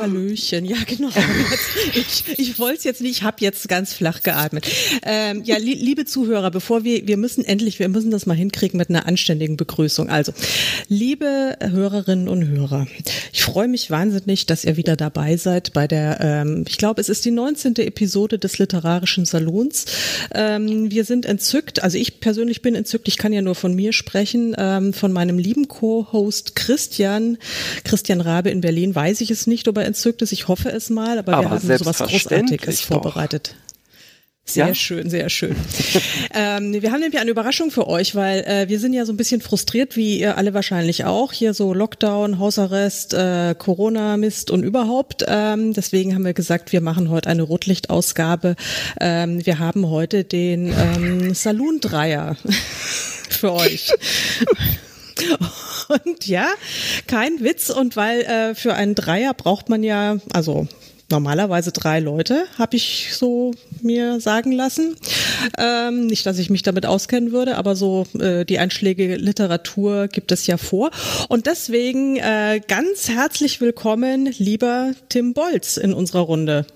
Hallöchen. Ja, genau. Ich, ich wollte es jetzt nicht, ich habe jetzt ganz flach geatmet. Ähm, ja, li liebe Zuhörer, bevor wir, wir müssen endlich, wir müssen das mal hinkriegen mit einer anständigen Begrüßung. Also, liebe Hörerinnen und Hörer, ich freue mich wahnsinnig, dass ihr wieder dabei seid bei der, ähm, ich glaube, es ist die 19. Episode des Literarischen Salons. Ähm, wir sind entzückt, also ich persönlich bin entzückt, ich kann ja nur von mir sprechen, ähm, von meinem lieben Co-Host Christian, Christian Rabe in Berlin, weiß ich es nicht, ob er entzückt ist. Ich hoffe es mal, aber, aber wir haben sowas Großartiges vorbereitet. Sehr ja? schön, sehr schön. ähm, wir haben nämlich eine Überraschung für euch, weil äh, wir sind ja so ein bisschen frustriert, wie ihr alle wahrscheinlich auch. Hier so Lockdown, Hausarrest, äh, Corona-Mist und überhaupt. Ähm, deswegen haben wir gesagt, wir machen heute eine Rotlichtausgabe. Ähm, wir haben heute den ähm, Saloon-Dreier für euch. Und ja, kein Witz. Und weil äh, für einen Dreier braucht man ja, also normalerweise drei Leute, habe ich so mir sagen lassen. Ähm, nicht, dass ich mich damit auskennen würde, aber so äh, die einschlägige Literatur gibt es ja vor. Und deswegen äh, ganz herzlich willkommen, lieber Tim Bolz in unserer Runde.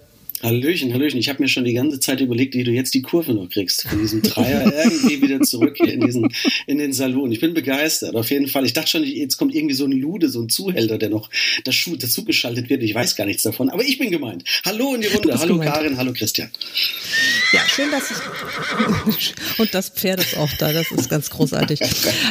Hallöchen, Hallöchen. Ich habe mir schon die ganze Zeit überlegt, wie du jetzt die Kurve noch kriegst. Von diesem Dreier irgendwie wieder zurück hier in, diesen, in den Salon. Ich bin begeistert, auf jeden Fall. Ich dachte schon, jetzt kommt irgendwie so ein Lude, so ein Zuhälter, der noch dazu geschaltet wird. Ich weiß gar nichts davon, aber ich bin gemeint. Hallo in die Runde. Hallo gemeint. Karin, hallo Christian. Ja, schön, dass ich. Und das Pferd ist auch da, das ist ganz großartig.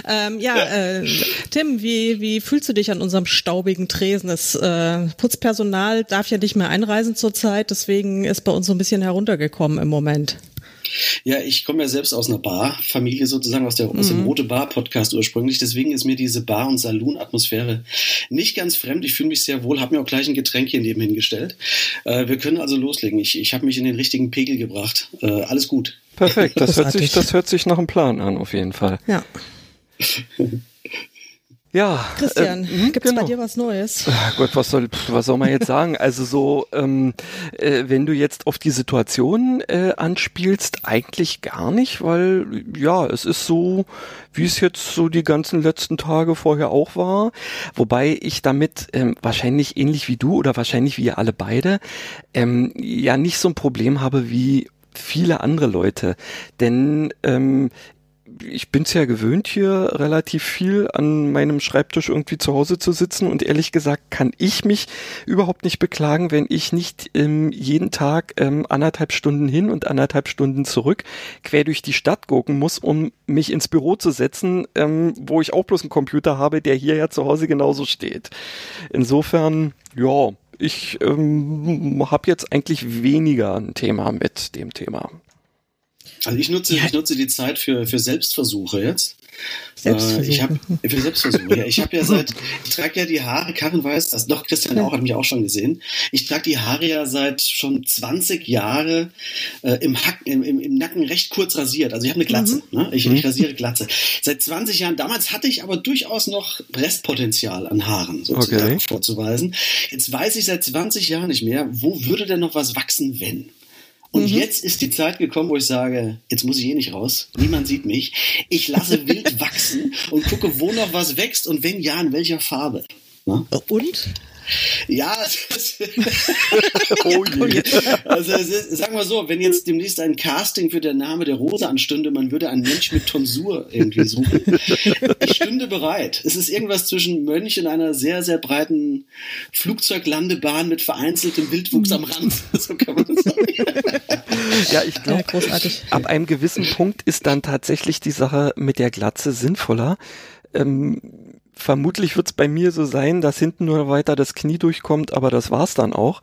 ähm, ja, äh, Tim, wie, wie fühlst du dich an unserem staubigen Tresen? Das äh, Putzpersonal darf ja nicht mehr einreisen zurzeit, deswegen deswegen ist bei uns so ein bisschen heruntergekommen im Moment. Ja, ich komme ja selbst aus einer Bar-Familie sozusagen, aus, der, aus dem mhm. Rote Bar-Podcast ursprünglich. Deswegen ist mir diese Bar- und Saloon-Atmosphäre nicht ganz fremd. Ich fühle mich sehr wohl, habe mir auch gleich ein Getränk hier neben hingestellt. Äh, wir können also loslegen. Ich, ich habe mich in den richtigen Pegel gebracht. Äh, alles gut. Perfekt, das hört, sich, das hört sich nach einem Plan an, auf jeden Fall. Ja. Ja. Christian, äh, gibt's genau. bei dir was Neues? Ach Gott, was soll, was soll man jetzt sagen? Also so, ähm, äh, wenn du jetzt auf die Situation äh, anspielst, eigentlich gar nicht, weil ja, es ist so, wie es jetzt so die ganzen letzten Tage vorher auch war. Wobei ich damit ähm, wahrscheinlich ähnlich wie du oder wahrscheinlich wie ihr alle beide ähm, ja nicht so ein Problem habe wie viele andere Leute. Denn ähm, ich bin's ja gewöhnt, hier relativ viel an meinem Schreibtisch irgendwie zu Hause zu sitzen und ehrlich gesagt kann ich mich überhaupt nicht beklagen, wenn ich nicht ähm, jeden Tag ähm, anderthalb Stunden hin und anderthalb Stunden zurück quer durch die Stadt gucken muss, um mich ins Büro zu setzen, ähm, wo ich auch bloß einen Computer habe, der hier ja zu Hause genauso steht. Insofern, ja, ich ähm, habe jetzt eigentlich weniger ein Thema mit dem Thema. Also ich nutze, ja. ich nutze die Zeit für, für Selbstversuche jetzt. Selbstversuche. Äh, ich habe für Selbstversuche. ja, ich habe ja seit, ich trage ja die Haare. Karin weiß das. Doch Christian ja. auch hat mich auch schon gesehen. Ich trage die Haare ja seit schon 20 Jahre äh, im, Hack, im, im, im, Nacken recht kurz rasiert. Also ich habe eine Glatze. Mhm. Ne? Ich, ich mhm. rasiere Glatze. Seit 20 Jahren. Damals hatte ich aber durchaus noch Restpotenzial an Haaren sozusagen okay. vorzuweisen. Jetzt weiß ich seit 20 Jahren nicht mehr, wo würde denn noch was wachsen, wenn? Und mhm. jetzt ist die Zeit gekommen, wo ich sage, jetzt muss ich eh nicht raus. Niemand sieht mich. Ich lasse wild wachsen und gucke, wo noch was wächst und wenn ja, in welcher Farbe. Na? Und? Ja, oh je. also sagen wir so, wenn jetzt demnächst ein Casting für der Name der Rose anstünde, man würde einen Mensch mit Tonsur irgendwie suchen. Ich stünde bereit. Es ist irgendwas zwischen Mönch und einer sehr, sehr breiten Flugzeuglandebahn mit vereinzeltem Wildwuchs am Rand. So kann man sagen. Ja, ich glaube, ja, ab einem gewissen Punkt ist dann tatsächlich die Sache mit der Glatze sinnvoller. Ähm, vermutlich wird es bei mir so sein, dass hinten nur weiter das Knie durchkommt, aber das war's dann auch.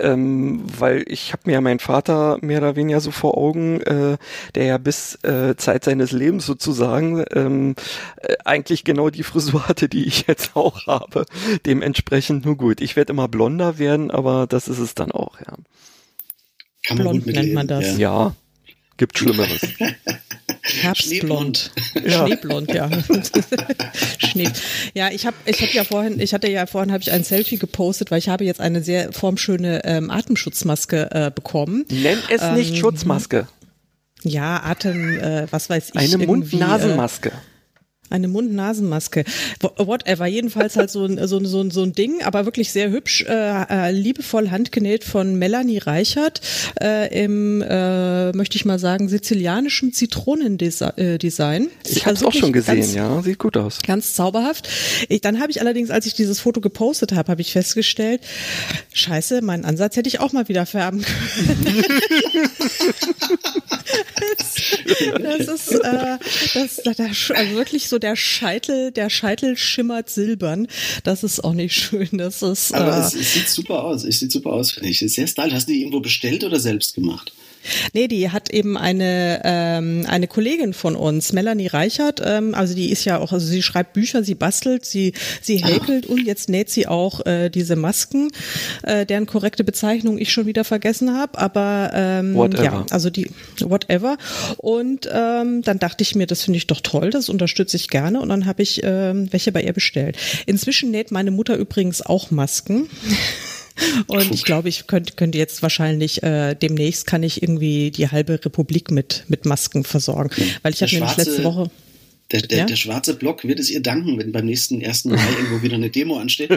Ähm, weil ich habe mir ja meinen Vater mehr oder weniger so vor Augen, äh, der ja bis äh, Zeit seines Lebens sozusagen ähm, äh, eigentlich genau die Frisur hatte, die ich jetzt auch habe. Dementsprechend nur gut. Ich werde immer blonder werden, aber das ist es dann auch, ja. Kann man Blond nennt man das. Ja. Gibt Schlimmeres. Herbstblond. Schneeblond. Schneeblond, ja. Schnee. Ja, ich habe ich hab ja vorhin, ich hatte ja vorhin habe ich ein Selfie gepostet, weil ich habe jetzt eine sehr formschöne ähm, Atemschutzmaske äh, bekommen. Nenn es nicht Schutzmaske. Ja, Atem, äh, was weiß ich. Eine irgendwie, Mund-Nasen-Maske. Äh, eine Mund-Nasen-Maske. Wh- Whatever. Jedenfalls halt so ein, so, ein- so, ein- so ein Ding, aber wirklich sehr hübsch, äh, äh, liebevoll handgenäht von Melanie Reichert äh, im, äh, möchte ich mal sagen, sizilianischen Zitronendesign. Ich habe es auch schon gesehen, ganz, ja. Sieht gut aus. Ganz zauberhaft. Ich, dann habe ich allerdings, als ich dieses Foto gepostet habe, habe ich festgestellt, scheiße, meinen Ansatz hätte ich auch mal wieder färben können. äh, das, das, also wirklich so der Scheitel, der Scheitel schimmert silbern. Das ist auch nicht schön. Das ist Aber äh, es, es sieht super aus. Es sieht super aus, finde ich. Es ist sehr stylisch. Hast du die irgendwo bestellt oder selbst gemacht? Nee, die hat eben eine ähm, eine Kollegin von uns, Melanie Reichert. Ähm, also die ist ja auch, also sie schreibt Bücher, sie bastelt, sie sie häkelt und jetzt näht sie auch äh, diese Masken, äh, deren korrekte Bezeichnung ich schon wieder vergessen habe. Aber ähm, Whatever. ja, also die whatever. Und ähm, dann dachte ich mir, das finde ich doch toll, das unterstütze ich gerne. Und dann habe ich ähm, welche bei ihr bestellt. Inzwischen näht meine Mutter übrigens auch Masken. Und ich glaube, ich könnte könnte jetzt wahrscheinlich äh, demnächst kann ich irgendwie die halbe Republik mit mit Masken versorgen, weil ich habe nämlich letzte Woche Der, der, Ja? der schwarze Block wird es ihr danken, wenn beim nächsten 1. Mai irgendwo wieder eine Demo ansteht. Da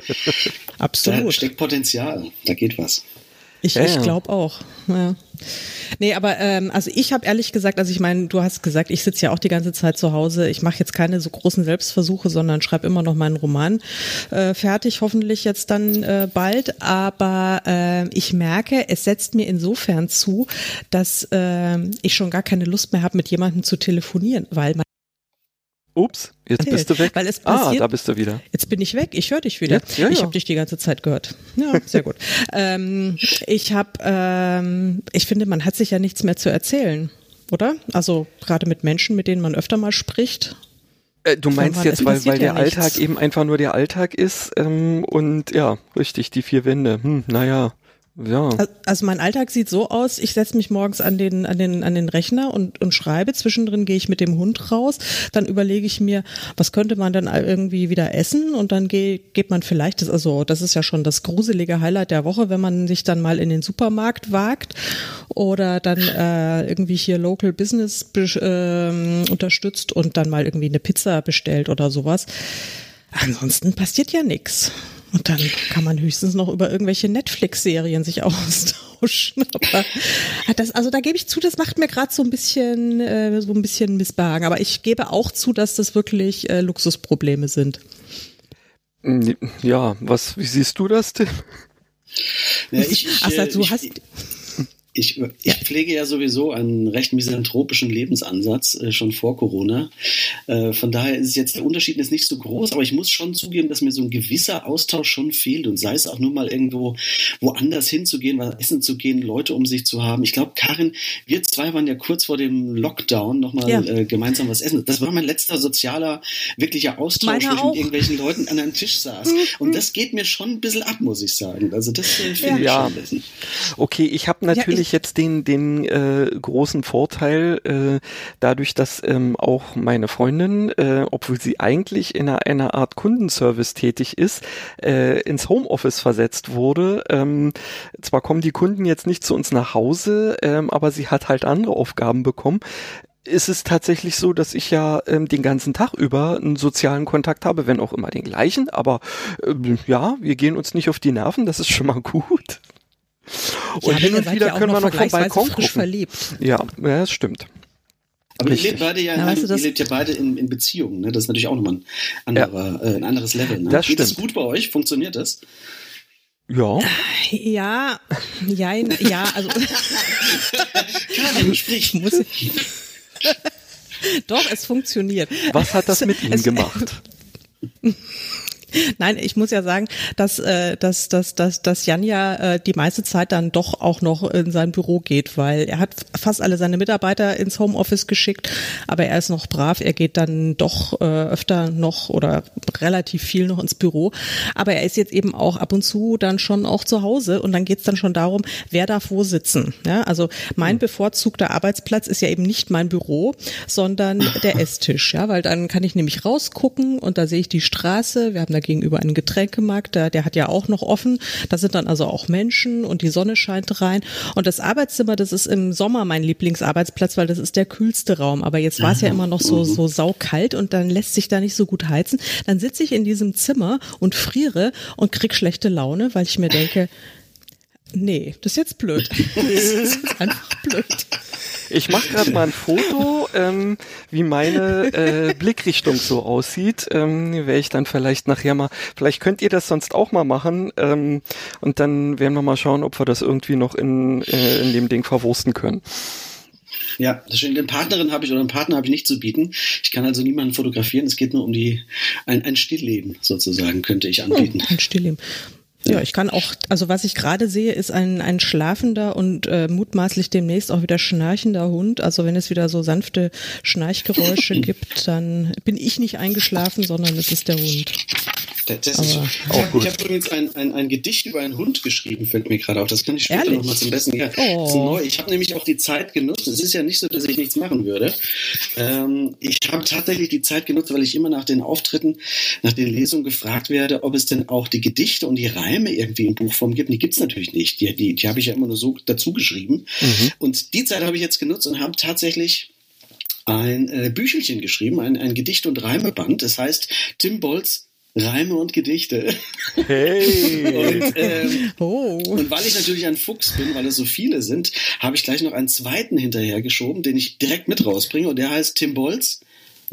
absolut. steckt Potenzial. Da geht was. Ich, Ja, ich glaube auch. Ja. Nee, aber ähm, also ich habe ehrlich gesagt, also ich meine, du hast gesagt, ich sitze ja auch die ganze Zeit zu Hause. Ich mache jetzt keine so großen Selbstversuche, sondern schreibe immer noch meinen Roman äh, fertig, hoffentlich jetzt dann äh, bald. Aber äh, ich merke, es setzt mir insofern zu, dass äh, ich schon gar keine Lust mehr habe, mit jemandem zu telefonieren, weil man Ups, jetzt bist du weg. Weil es ah, passiert- da bist du wieder. Jetzt bin ich weg, ich höre dich wieder. Ja, ja, ich ja. habe dich die ganze Zeit gehört. Ja, sehr gut. ähm, ich habe, ähm, ich finde, man hat sich ja nichts mehr zu erzählen, oder? Also gerade mit Menschen, mit denen man öfter mal spricht. Äh, du meinst Wann- jetzt, weil, weil der nichts. Alltag eben einfach nur der Alltag ist ähm, und ja, richtig, die vier Wände. Hm, naja, ja. Al- Also mein Alltag sieht so aus, ich setze mich morgens an den, an den, an den Rechner und, und schreibe. Zwischendrin gehe ich mit dem Hund raus. Dann überlege ich mir, was könnte man dann irgendwie wieder essen? Und dann geh, geht man vielleicht, also das ist ja schon das gruselige Highlight der Woche, wenn man sich dann mal in den Supermarkt wagt oder dann äh, irgendwie hier Local Business ähm, unterstützt und dann mal irgendwie eine Pizza bestellt oder sowas. Ansonsten passiert ja nichts. Und dann kann man höchstens noch über irgendwelche Netflix-Serien sich austauschen. Aber das, also da gebe ich zu, das macht mir gerade so ein bisschen, äh, so ein bisschen Missbehagen. Aber ich gebe auch zu, dass das wirklich äh, Luxusprobleme sind. Hm, Ja, was, wie siehst du das, Tim? Ja, ich, ich, Ach, äh, du ich, hast, Ich, ich pflege ja sowieso einen recht misanthropischen Lebensansatz äh, schon vor Corona. Äh, von daher ist jetzt der Unterschied ist nicht so groß, aber ich muss schon zugeben, dass mir so ein gewisser Austausch schon fehlt und sei es auch nur mal irgendwo woanders hinzugehen, was essen zu gehen, Leute um sich zu haben. Ich glaube, Karin, wir zwei waren ja kurz vor dem Lockdown nochmal Ja. äh, gemeinsam was essen. Das war mein letzter sozialer, wirklicher Austausch, Meiner wo ich auch. mit irgendwelchen Leuten an einem Tisch saß. Und das geht mir schon ein bisschen ab, muss ich sagen. Also das äh, finde ich Ja. schon ein bisschen. Okay, ich habe natürlich ich- jetzt den den äh, großen Vorteil, äh, dadurch, dass ähm, auch meine Freundin, äh, obwohl sie eigentlich in einer, einer Art Kundenservice tätig ist, äh, ins Homeoffice versetzt wurde. Ähm, zwar kommen die Kunden jetzt nicht zu uns nach Hause, ähm, aber sie hat halt andere Aufgaben bekommen. ist es tatsächlich so, dass ich ja ähm, den ganzen Tag über einen sozialen Kontakt habe, wenn auch immer den gleichen, aber ähm, ja, wir gehen uns nicht auf die Nerven, das ist schon mal gut. Und ja, hin und wieder ja können wir noch vom Balkon frisch gucken. verliebt. Ja, ja, das stimmt. Aber ihr lebt beide ja, in Ja, weißt du, das- ihr lebt ja beide in, in Beziehungen, ne? Das ist natürlich auch nochmal ein, anderer, äh, ein anderes Level. Ne? Das Geht das stimmt. gut bei euch? Funktioniert das? Ja, Ja, ja, ja, also Karin, sprich. muss ich. Doch, es funktioniert. was hat das mit ihm Es- gemacht? Nein, ich muss ja sagen, dass, äh, dass, dass, dass, dass Jan ja äh, die meiste Zeit dann doch auch noch in sein Büro geht, weil er hat fast alle seine Mitarbeiter ins Homeoffice geschickt, aber er ist noch brav, er geht dann doch äh, öfter noch oder relativ viel noch ins Büro. Aber er ist jetzt eben auch ab und zu dann schon auch zu Hause und dann geht's dann schon darum, wer darf wo sitzen. Ja, also mein bevorzugter Arbeitsplatz ist ja eben nicht mein Büro, sondern der Esstisch, ja, weil dann kann ich nämlich rausgucken und da sehe ich die Straße. Wir haben da gegenüber einen Getränkemarkt, der, der hat ja auch noch offen. Da sind dann also auch Menschen und die Sonne scheint rein. Und das Arbeitszimmer, das ist im Sommer mein Lieblingsarbeitsplatz, weil das ist der kühlste Raum. Aber jetzt war es ja immer noch so, so saukalt und dann lässt sich da nicht so gut heizen. Dann sitze ich in diesem Zimmer und friere und krieg schlechte Laune, weil ich mir denke, nee, das ist jetzt blöd. Das ist einfach blöd. Ich mache gerade mal ein Foto, ähm, wie meine äh, Blickrichtung so aussieht. Ähm, Werde ich dann vielleicht nachher mal, vielleicht könnt ihr das sonst auch mal machen ähm, und dann werden wir mal schauen, ob wir das irgendwie noch in, äh, in dem Ding verwursten können. Ja, das stimmt. Eine Partnerin habe ich oder einen Partner habe ich nicht zu bieten. Ich kann also niemanden fotografieren. Es geht nur um die ein, ein Stillleben sozusagen könnte ich anbieten. Ein Stillleben. Ja, ich kann auch, also was ich gerade sehe, ist ein, ein schlafender und äh, mutmaßlich demnächst auch wieder schnarchender Hund. Also wenn es wieder so sanfte Schnarchgeräusche gibt, dann bin ich nicht eingeschlafen, sondern es ist der Hund. Das ist Aber- auch gut. Ich habe übrigens ein, ein, ein Gedicht über einen Hund geschrieben, fällt mir gerade auf. Das kann ich später Ehrlich? nochmal zum Besten. Ja, Oh. das ist neu. Ich habe nämlich auch die Zeit genutzt. Es ist ja nicht so, dass ich nichts machen würde. Ähm, ich habe tatsächlich die Zeit genutzt, weil ich immer nach den Auftritten, nach den Lesungen gefragt werde, ob es denn auch die Gedichte und die Reime irgendwie in Buchform gibt. Und die gibt's natürlich nicht. Die, die, die habe ich ja immer nur so dazu geschrieben. Und die Zeit habe ich jetzt genutzt und habe tatsächlich ein äh, Büchelchen geschrieben, ein, ein Gedicht- und Reimeband. Das heißt Tim Bolz Reime und Gedichte. Hey! Und, ähm, Oh. und weil ich natürlich ein Fuchs bin, weil es so viele sind, habe ich gleich noch einen zweiten hinterhergeschoben, den ich direkt mit rausbringe. Und der heißt Tim Bolz.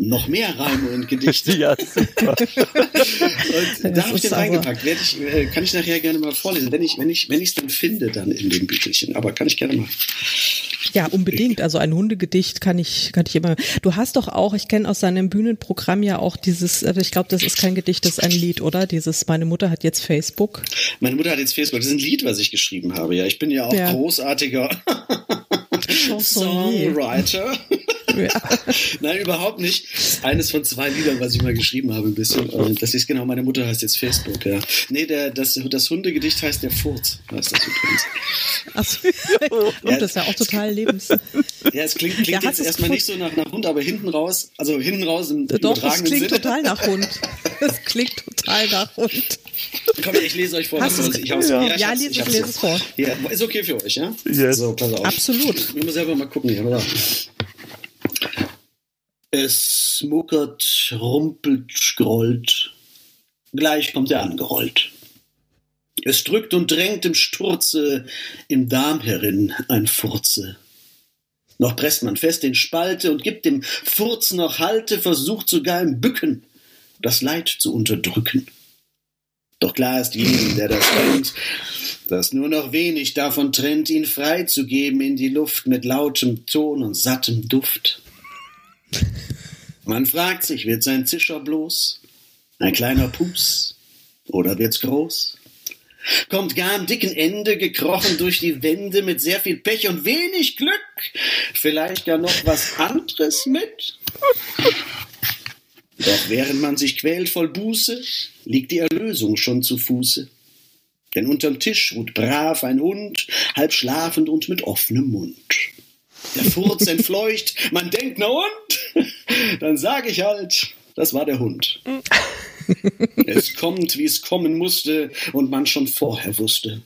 Noch mehr Reime und Gedichte. ja, super. Und da Das habe ich den reingepackt. Ich, äh, kann ich nachher gerne mal vorlesen, wenn ich wenn ich wenn ich es dann finde dann in dem Büchelchen. Aber kann ich gerne mal. Ja, unbedingt. Also ein Hundegedicht kann ich, kann ich immer. Du hast doch auch, ich kenne aus seinem Bühnenprogramm ja auch dieses, also ich glaube, das ist kein Gedicht, das ist ein Lied, oder? Dieses, meine Mutter hat jetzt Facebook. Meine Mutter hat jetzt Facebook. Das ist ein Lied, was ich geschrieben habe. Ja, ich bin ja auch Ja. großartiger. Songwriter. Ja. Nein, überhaupt nicht. Eines von zwei Liedern, was ich mal geschrieben habe, ein bisschen. Und Das ist genau, meine Mutter heißt jetzt Facebook, ja. Nee, der, das, das Hundegedicht heißt der Furz, heißt das übrigens. Achso. Oh, das ist ja auch total lebens. Ja, es klingt, klingt Ja, jetzt es erstmal gefunden. nicht so nach, nach Hund, aber hinten raus, also hinten raus im Doch, das übertragenen klingt Sinne. total nach Hund. Das klingt total nach Hund. Komm, ich lese euch vor. Hast ich hab's, Ja. ich Ja, hab's- ich hab's lese es vor. Ja, ist okay für euch, ja? Yes. So, pass auf. Absolut. Ich muss selber mal gucken hier, oder? Es muckert, rumpelt, scrollt. Gleich kommt er angerollt. Es drückt und drängt im Sturze, im Darm herin ein Furze. Noch presst man fest den Spalte und gibt dem Furz noch Halte, versucht sogar im Bücken das Leid zu unterdrücken. Doch klar ist jedem, der das kennt, dass nur noch wenig davon trennt, ihn freizugeben in die Luft mit lautem Ton und sattem Duft. Man fragt sich, wird sein Zischer bloß ein kleiner Pus oder wird's groß? Kommt gar am dicken Ende gekrochen durch die Wände mit sehr viel Pech und wenig Glück, vielleicht gar noch was anderes mit? Doch während man sich quält voll Buße, liegt die Erlösung schon zu Fuße. Denn unterm Tisch ruht brav ein Hund, halb schlafend und mit offenem Mund. Der Furz entfleucht, man denkt, na und? Dann sag ich halt, das war der Hund. Es kommt, wie es kommen musste und man schon vorher wusste.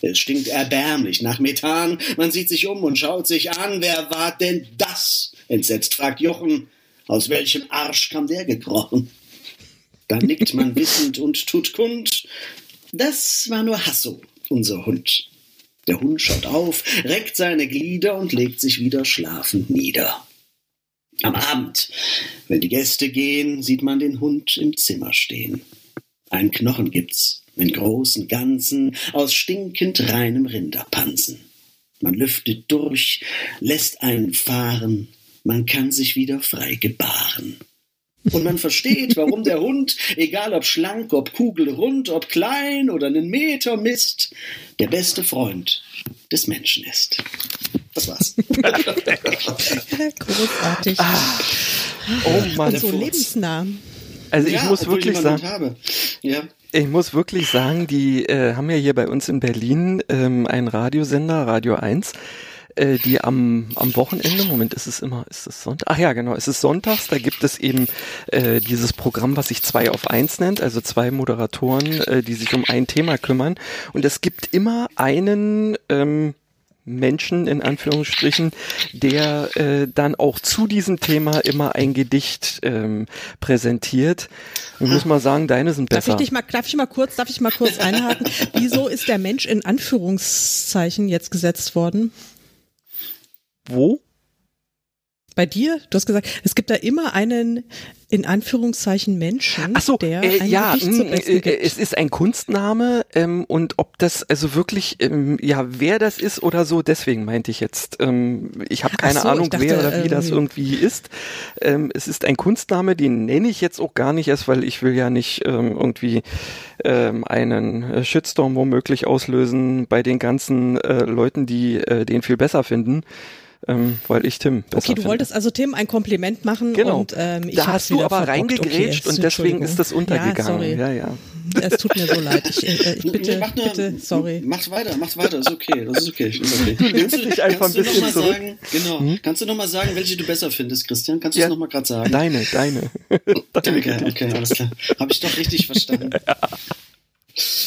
Es stinkt erbärmlich nach Methan. Man sieht sich um und schaut sich an. Wer war denn das? Entsetzt fragt Jochen. Aus welchem Arsch kam der gekrochen? Dann nickt man wissend und tut kund. Das war nur Hasso, unser Hund. Der Hund schaut auf, reckt seine Glieder und legt sich wieder schlafend nieder. Am Abend, wenn die Gäste gehen, sieht man den Hund im Zimmer stehen. Ein Knochen gibt's, in großen Ganzen, aus stinkend reinem Rinderpansen. Man lüftet durch, lässt einen fahren, man kann sich wieder frei gebaren. Und man versteht, warum der Hund, egal ob schlank, ob kugelrund, ob klein oder einen Meter misst, der beste Freund des Menschen ist. Das war's. Großartig. Ah. Oh Mann. Und so Furz. lebensnah. Also ich ja, muss obwohl wirklich ich sagen, Habe. Ja. ich muss wirklich sagen, die äh, haben ja hier bei uns in Berlin ähm, einen Radiosender, Radio 1, äh, die am, am Wochenende, Moment, ist es immer, ist es Sonntag? Ach ja, genau, es ist sonntags, da gibt es eben äh, dieses Programm, was sich zwei auf eins nennt, also zwei Moderatoren, äh, die sich um ein Thema kümmern. Und es gibt immer einen ähm, Menschen in Anführungsstrichen, der äh, dann auch zu diesem Thema immer ein Gedicht ähm, präsentiert. Ich muss mal sagen, deine sind Darf ich besser. dich mal, darf ich mal kurz, darf ich mal kurz einhaken? Wieso ist der Mensch in Anführungszeichen jetzt gesetzt worden? Wo? Bei dir? Du hast gesagt, es gibt da immer einen in Anführungszeichen Menschen, Ach so, der äh, ja, Besten äh, es ist ein Kunstname ähm, und ob das also wirklich, ähm, ja, wer das ist oder so, deswegen meinte ich jetzt. Ähm, ich habe keine so, Ahnung, dachte, wer oder wie das ähm, irgendwie ist. Ähm, es ist ein Kunstname, den nenne ich jetzt auch gar nicht erst, weil ich will ja nicht ähm, irgendwie einen äh, Shitstorm womöglich auslösen bei den ganzen äh, Leuten, die äh, den viel besser finden. Ähm, weil ich Tim besser Okay, du finde. wolltest also Tim ein Kompliment machen Genau. und ähm, ich da hast du aber reingegrätscht Okay, und deswegen ist das untergegangen. Ja, Ja, ja. sorry. Es tut mir so leid. Ich, äh, ich bitte, Macht nur- bitte, sorry. Macht weiter, macht weiter, ist okay, das ist okay. Ist okay. Kannst dich einfach kannst ein du noch bisschen mal zurück. sagen, genau, kannst du noch mal sagen, welche du besser findest, Christian? Kannst du Ja. es noch mal gerade sagen? Deine, deine. Danke, okay, alles klar. Habe ich doch richtig verstanden.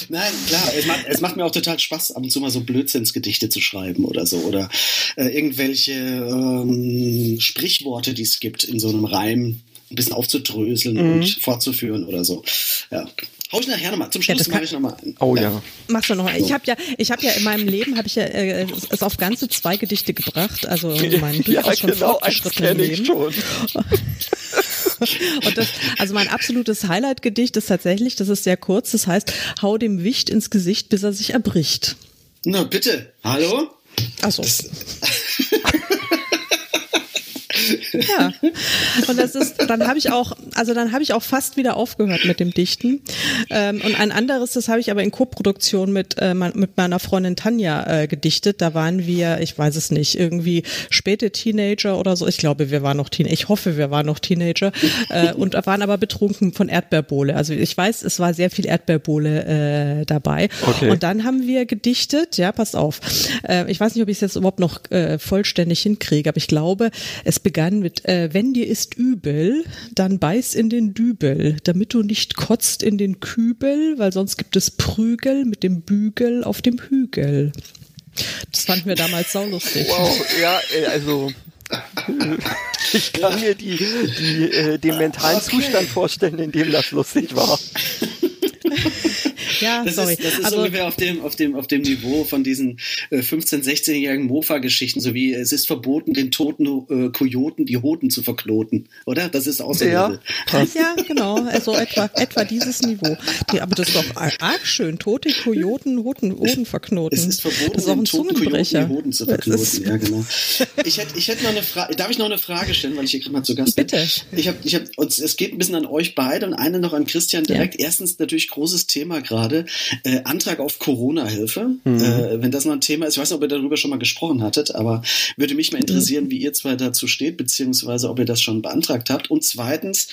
Nein, klar, es macht, es macht mir auch total Spaß, ab und zu mal so Blödsinnsgedichte zu schreiben oder so. Oder äh, irgendwelche ähm, Sprichworte, die es gibt, in so einem Reim ein bisschen aufzudröseln Mhm. und fortzuführen oder so. Ja. Hau ich nachher nochmal. Zum Ja, Schluss das kann- mache ich nochmal ein. Oh ja. Machst du noch mal. Ich habe ja, ich habe ja in meinem Leben habe ich ja äh, es auf ganze zwei Gedichte gebracht, also in meinem durchaus schon genau, fortgeschrittenen kenn ich Leben. schon. Und das, also mein absolutes Highlight-Gedicht ist tatsächlich, das ist sehr kurz, das heißt, hau dem Wicht ins Gesicht, bis er sich erbricht. Na bitte, hallo? Achso. Ja. Und das ist, dann habe ich auch, also dann habe ich auch fast wieder aufgehört mit dem Dichten. Ähm, und ein anderes, das habe ich aber in Koproduktion mit, äh, mit meiner Freundin Tanja äh, gedichtet. Da waren wir, ich weiß es nicht, irgendwie späte Teenager oder so. Ich glaube, wir waren noch Teenager. Ich hoffe, wir waren noch Teenager. Äh, und waren aber betrunken von Erdbeerbohle. Also ich weiß, es war sehr viel Erdbeerbohle äh, dabei. Okay. Und dann haben wir gedichtet, ja, pass auf. Äh, ich weiß nicht, ob ich es jetzt überhaupt noch äh, vollständig hinkriege, aber ich glaube, es begann mit, äh, wenn dir ist übel, dann beiß in den Dübel, damit du nicht kotzt in den Kübel, weil sonst gibt es Prügel mit dem Bügel auf dem Hügel. Das fanden wir damals saulustig. Wow, ja, äh, also ich kann mir die, die, äh, den mentalen Zustand vorstellen, in dem das lustig war. Ja, Das sorry. ist, das ist also, ungefähr auf dem, auf, dem, auf dem Niveau von diesen äh, 15-, 16-jährigen Mofa-Geschichten, so wie es ist verboten, den toten äh, Kojoten die Hoden zu verknoten, oder? Das ist auch so Ja. Ja, genau, also etwa, etwa dieses Niveau. Die, aber das ist doch arg schön. Tote Kojoten, Hoden, Hoden verknoten. Es ist verboten, das ist auch ein den toten Kojoten die Hoden zu verknoten. Ja, genau. Ich hätte, ich hätte noch eine Frage. Darf ich noch eine Frage stellen, weil ich hier gerade mal zu Gast Bitte. bin? Ich habe, ich habe, und es geht ein bisschen an euch beide und eine noch an Christian direkt. Erstens natürlich großes Thema gerade äh, Antrag auf Corona-Hilfe. Äh, wenn das noch ein Thema ist, ich weiß nicht, ob ihr darüber schon mal gesprochen hattet, aber würde mich mal interessieren, wie ihr zwei dazu steht, beziehungsweise ob ihr das schon beantragt habt. Und zweitens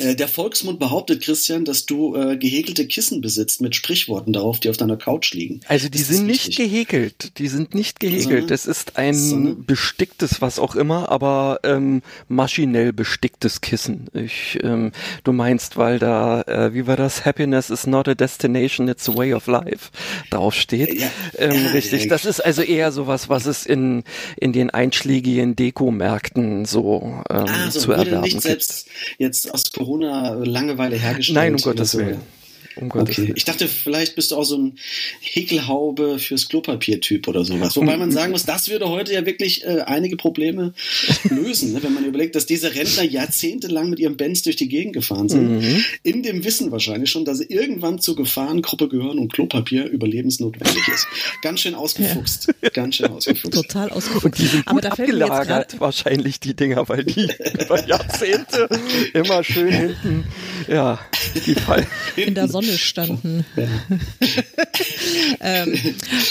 der Volksmund behauptet, Christian, dass du äh, gehäkelte Kissen besitzt mit Sprichworten darauf, die auf deiner Couch liegen. Also die das sind nicht gehäkelt, die sind nicht gehäkelt. Sondern- Das ist ein sondern- besticktes, was auch immer, aber ähm, maschinell besticktes Kissen. Ich, ähm, du meinst, weil da, äh, wie war das? Happiness is not a destination, it's a way of life draufsteht. Ja, ähm, ja, richtig. ja. Das ist also eher sowas, was es in in den einschlägigen Dekomärkten so ähm, Ah, so zu erwerben nicht gibt. selbst jetzt aus Corona Langeweile hergestellt. Nein, um Gottes. Willen. Um Gottes Okay, ich dachte, vielleicht bist du auch so ein Häkelhaube fürs Klopapier-Typ oder sowas. Wobei man sagen muss, das würde heute ja wirklich äh, einige Probleme lösen, ne? wenn man überlegt, dass diese Rentner jahrzehntelang mit ihrem Benz durch die Gegend gefahren sind, Mhm. in dem Wissen wahrscheinlich schon, dass sie irgendwann zur Gefahrengruppe gehören und Klopapier überlebensnotwendig ist. Ganz schön ausgefuchst. Ganz schön ausgefuchst. Total ausgefucht. Die sind Aber gut da fällt mir jetzt abgelagert, gerade wahrscheinlich die Dinger, weil die über Jahrzehnte immer schön hinten, ja, die fallen. in der Sonne standen. ähm,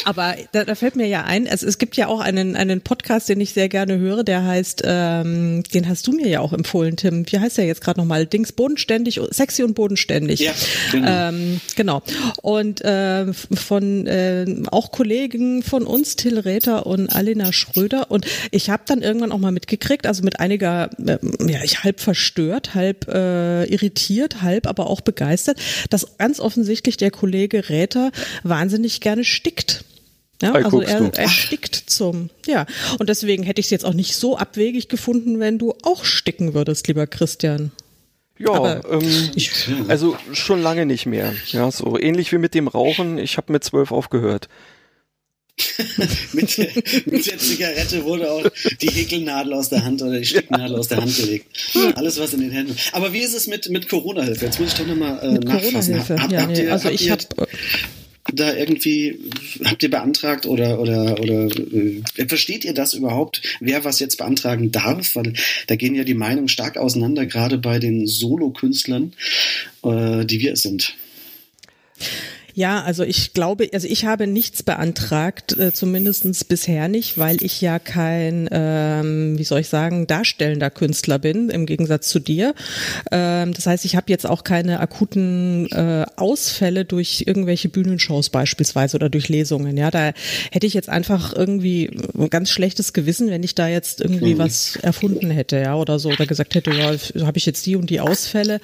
aber da, da fällt mir ja ein, es, es gibt ja auch einen, einen Podcast, den ich sehr gerne höre, der heißt, ähm, den hast du mir ja auch empfohlen, Tim. Wie heißt der jetzt gerade nochmal? Dings bodenständig, sexy und bodenständig. Ja, genau. Ähm, genau. Und äh, von äh, auch Kollegen von uns, Till Räther und Alina Schröder. Und ich habe dann irgendwann auch mal mitgekriegt, also mit einiger, äh, ja, ich halb verstört, halb äh, irritiert, halb aber auch begeistert, dass ganz offensichtlich der Kollege Räther wahnsinnig gerne stickt. Ja, also er, er stickt zum, ja. Und deswegen hätte ich es jetzt auch nicht so abwegig gefunden, wenn du auch sticken würdest, lieber Christian. Ja, Aber ähm, Ich, also schon lange nicht mehr. Ja, so ähnlich wie mit dem Rauchen. Ich habe mit zwölf aufgehört. mit, der, mit der Zigarette wurde auch die Häkelnadel aus der Hand oder die Sticknadel aus der Hand gelegt. Alles, was in den Händen. Aber wie ist es mit, mit Corona-Hilfe? Jetzt muss ich doch nochmal äh, mit nachfassen. Corona-Hilfe. Hab- Ja, habt nee, ihr- also habt ich habe da irgendwie, habt ihr beantragt oder, oder, oder äh, versteht ihr das überhaupt, wer was jetzt beantragen darf? Weil da gehen ja die Meinungen stark auseinander, gerade bei den Solokünstlern, äh, die wir es sind. Ja, also ich glaube, also ich habe nichts beantragt, äh, zumindestens bisher nicht, weil ich ja kein, ähm, wie soll ich sagen, darstellender Künstler bin, im Gegensatz zu dir. Ähm, das heißt, ich habe jetzt auch keine akuten äh, Ausfälle durch irgendwelche Bühnenshows beispielsweise oder durch Lesungen. Ja, da hätte ich jetzt einfach irgendwie ein ganz schlechtes Gewissen, wenn ich da jetzt irgendwie Mhm. was erfunden hätte, ja, oder so, oder gesagt hätte, ja, habe ich jetzt die und die Ausfälle.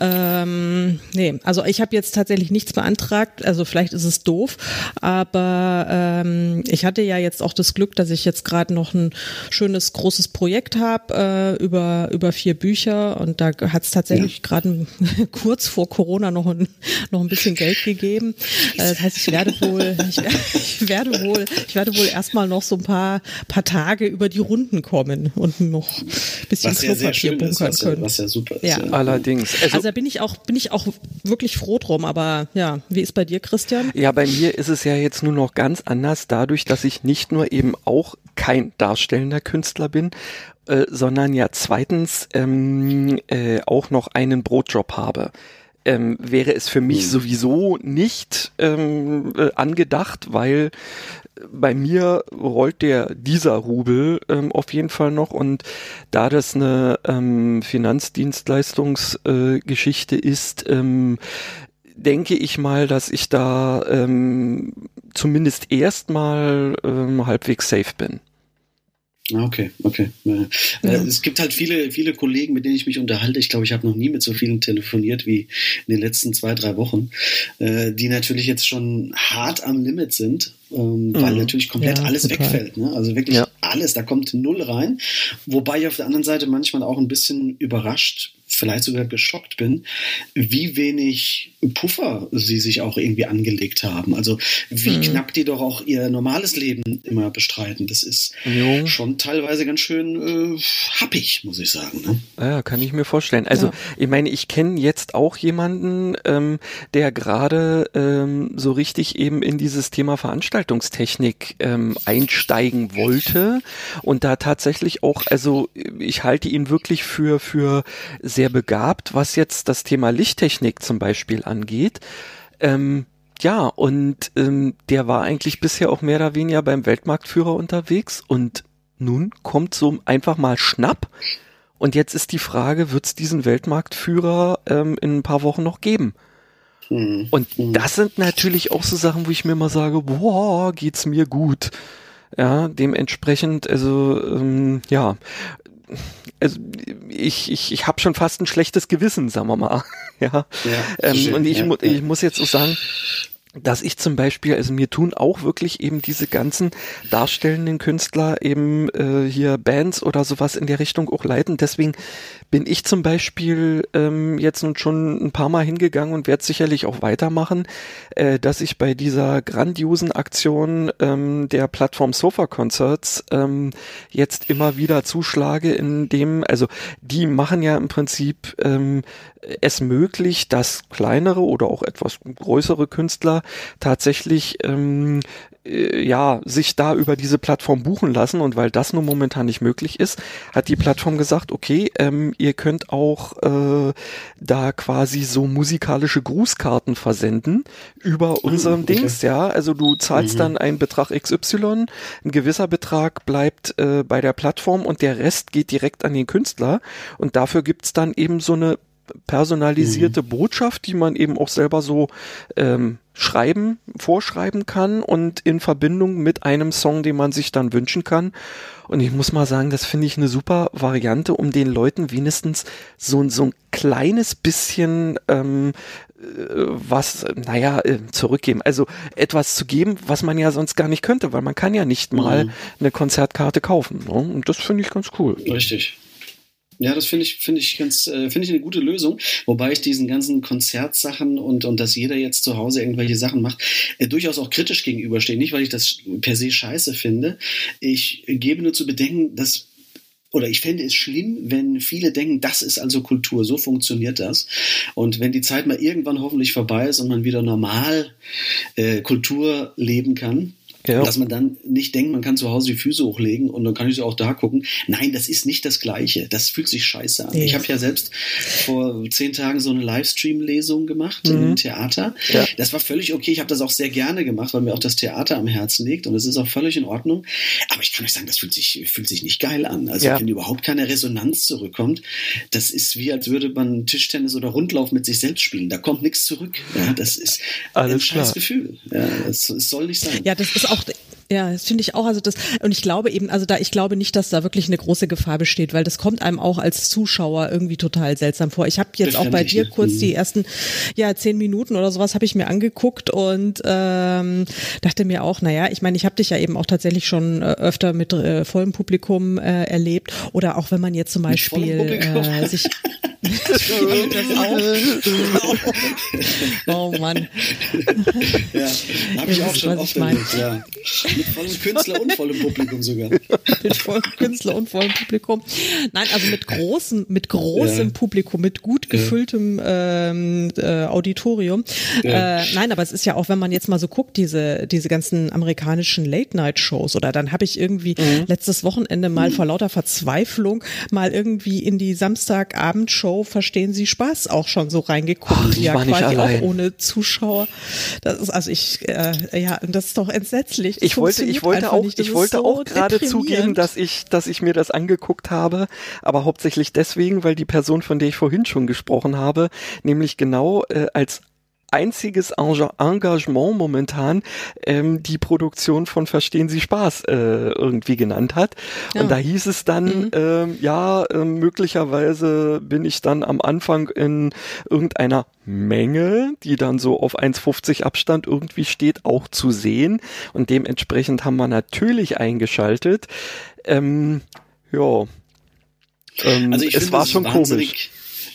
Ähm, nee, also ich habe jetzt tatsächlich nichts beantragt, also vielleicht ist es doof, aber ähm, ich hatte ja jetzt auch das Glück, dass ich jetzt gerade noch ein schönes großes Projekt habe äh, über über vier Bücher und da hat es tatsächlich gerade kurz vor Corona noch ein, noch ein bisschen Geld gegeben. Äh, das heißt, ich werde wohl ich, ich werde wohl ich werde wohl erstmal noch so ein paar paar Tage über die Runden kommen und noch ein bisschen Was ja Klopapier ist, bunkern was ja, können. was ja super ist. Ja. Allerdings. Also, Also da bin ich auch, bin ich auch wirklich froh drum, aber ja, wie ist bei dir, Christian? Ja, bei mir ist es ja jetzt nur noch ganz anders, dadurch, dass ich nicht nur eben auch kein darstellender Künstler bin, äh, sondern ja zweitens ähm, äh, auch noch einen Brotjob habe. Ähm, wäre es für mich sowieso nicht ähm, äh, angedacht, weil bei mir rollt der dieser Rubel ähm, auf jeden Fall noch und da das eine ähm, Finanzdienstleistungsgeschichte äh, ist, ähm, denke ich mal, dass ich da ähm, zumindest erstmal ähm, halbwegs safe bin. Ah, Okay, okay. Ja. Äh, Es gibt halt viele, viele Kollegen, mit denen ich mich unterhalte. Ich glaube, ich habe noch nie mit so vielen telefoniert wie in den letzten zwei, drei Wochen, äh, die natürlich jetzt schon hart am Limit sind, ähm, weil Mhm. natürlich komplett Ja, alles total. wegfällt. Ne? Also wirklich Ja. alles, da kommt null rein. Wobei ich auf der anderen Seite manchmal auch ein bisschen überrascht, vielleicht sogar geschockt bin, wie wenig Puffer sie sich auch irgendwie angelegt haben. Also wie Mhm. knapp die doch auch ihr normales Leben immer bestreiten. Das ist Jo. schon teilweise ganz schön äh, happig, muss ich sagen. Ne? Ja, kann ich mir vorstellen. Also Ja. ich meine, ich kenne jetzt auch jemanden, ähm, der gerade ähm, so richtig eben in dieses Thema Veranstaltungstechnik ähm, einsteigen wollte und da tatsächlich auch, also ich halte ihn wirklich für für sehr begabt, was jetzt das Thema Lichttechnik zum Beispiel angeht. Ähm, ja, und ähm, der war eigentlich bisher auch mehr oder weniger beim Weltmarktführer unterwegs und nun kommt so einfach mal Schnapp und jetzt ist die Frage, wird es diesen Weltmarktführer ähm, in ein paar Wochen noch geben? Hm. Und das sind natürlich auch so Sachen, wo ich mir mal sage, boah, geht's mir gut. Ja, dementsprechend, also ähm, ja, also ich, ich, ich habe schon fast ein schlechtes Gewissen, sagen wir mal. ja. Ja, ähm, und ich, Ja, mu ich muss jetzt auch sagen, dass ich zum Beispiel, also mir tun auch wirklich eben diese ganzen darstellenden Künstler eben äh, hier Bands oder sowas in der Richtung auch leiten. Deswegen bin ich zum Beispiel ähm, jetzt nun schon ein paar Mal hingegangen und werde sicherlich auch weitermachen, äh, dass ich bei dieser grandiosen Aktion ähm, der Plattform Sofa Concerts ähm, jetzt immer wieder zuschlage, in dem, also die machen ja im Prinzip ähm, es möglich, dass kleinere oder auch etwas größere Künstler tatsächlich ähm, äh, ja, sich da über diese Plattform buchen lassen und weil das nun momentan nicht möglich ist, hat die Plattform gesagt, okay, ähm, ihr könnt auch äh, da quasi so musikalische Grußkarten versenden über ah, unserem okay. Dings, ja, also du zahlst mhm. dann einen Betrag XY, ein gewisser Betrag bleibt äh, bei der Plattform und der Rest geht direkt an den Künstler und dafür gibt's dann eben so eine personalisierte mhm. Botschaft, die man eben auch selber so ähm, schreiben, vorschreiben kann und in Verbindung mit einem Song, den man sich dann wünschen kann. Und ich muss mal sagen, das finde ich eine super Variante, um den Leuten wenigstens so, so ein kleines bisschen ähm, äh, was, naja, äh, zurückgeben. Also etwas zu geben, was man ja sonst gar nicht könnte, weil man kann ja nicht mal mhm. eine Konzertkarte kaufen. Ne? Und das finde ich ganz cool. Richtig. Ja, das finde ich, finde ich ganz, äh, finde ich eine gute Lösung. Wobei ich diesen ganzen Konzertsachen und, und dass jeder jetzt zu Hause irgendwelche Sachen macht, äh, durchaus auch kritisch gegenüberstehe. Nicht, weil ich das per se scheiße finde. Ich gebe nur zu bedenken, dass oder ich fände es schlimm, wenn viele denken, das ist also Kultur, so funktioniert das. Und wenn die Zeit mal irgendwann hoffentlich vorbei ist und man wieder normal äh, Kultur leben kann, ja. Dass man dann nicht denkt, man kann zu Hause die Füße hochlegen und dann kann ich auch da gucken. Nein, das ist nicht das Gleiche. Das fühlt sich scheiße an. Nee. Ich habe ja selbst vor zehn Tagen so eine Livestream-Lesung gemacht mhm. im Theater. Ja. Das war völlig okay. Ich habe das auch sehr gerne gemacht, weil mir auch das Theater am Herzen liegt und es ist auch völlig in Ordnung. Aber ich kann euch sagen, das fühlt sich, fühlt sich nicht geil an. Also ja. wenn überhaupt keine Resonanz zurückkommt, das ist wie, als würde man Tischtennis oder Rundlauf mit sich selbst spielen. Da kommt nichts zurück. Ja, das ist Alles ein scheiß Gefühl. Ja, es, es soll nicht sein. Ja, das ist auch ja, das finde ich auch. Also das und ich glaube eben, also da ich glaube nicht, dass da wirklich eine große Gefahr besteht, weil das kommt einem auch als Zuschauer irgendwie total seltsam vor. Ich habe jetzt auch bei dir kurz mhm. die ersten ja zehn Minuten oder sowas habe ich mir angeguckt und ähm, dachte mir auch, naja, ich meine, ich habe dich ja eben auch tatsächlich schon äh, öfter mit äh, vollem Publikum äh, erlebt oder auch wenn man jetzt zum Beispiel äh, sich. oh Mann. Ja, habe ich auch schon oft erlebt, ja. Mit vollem Künstler und vollem Publikum sogar. mit vollem Künstler und vollem Publikum. Nein, also mit großem, mit großem ja. Publikum, mit gut gefülltem ähm, äh, Auditorium. Äh, nein, aber es ist ja auch, wenn man jetzt mal so guckt, diese, diese ganzen amerikanischen Late-Night-Shows oder dann habe ich irgendwie mhm. letztes Wochenende mal mhm. vor lauter Verzweiflung mal irgendwie in die Samstagabendshow Verstehen Sie Spaß auch schon so reingeguckt. Ach, ja, quasi auch ohne Zuschauer. Das ist, also ich, äh, ja, das ist doch entsetzlich. Das ich wollte, ich wollte auch, ich wollte so auch gerade zugeben, dass ich, dass ich mir das angeguckt habe, aber hauptsächlich deswegen, weil die Person, von der ich vorhin schon gesprochen habe, nämlich genau äh, als einziges Engagement momentan ähm, die Produktion von Verstehen Sie Spaß äh, irgendwie genannt hat. Ja. Und da hieß es dann, mhm. ähm, ja, äh, möglicherweise bin ich dann am Anfang in irgendeiner Menge, die dann so auf 1,50 Abstand irgendwie steht, auch zu sehen. Und dementsprechend haben wir natürlich eingeschaltet. Ähm, ja. Ähm, also es war schon komisch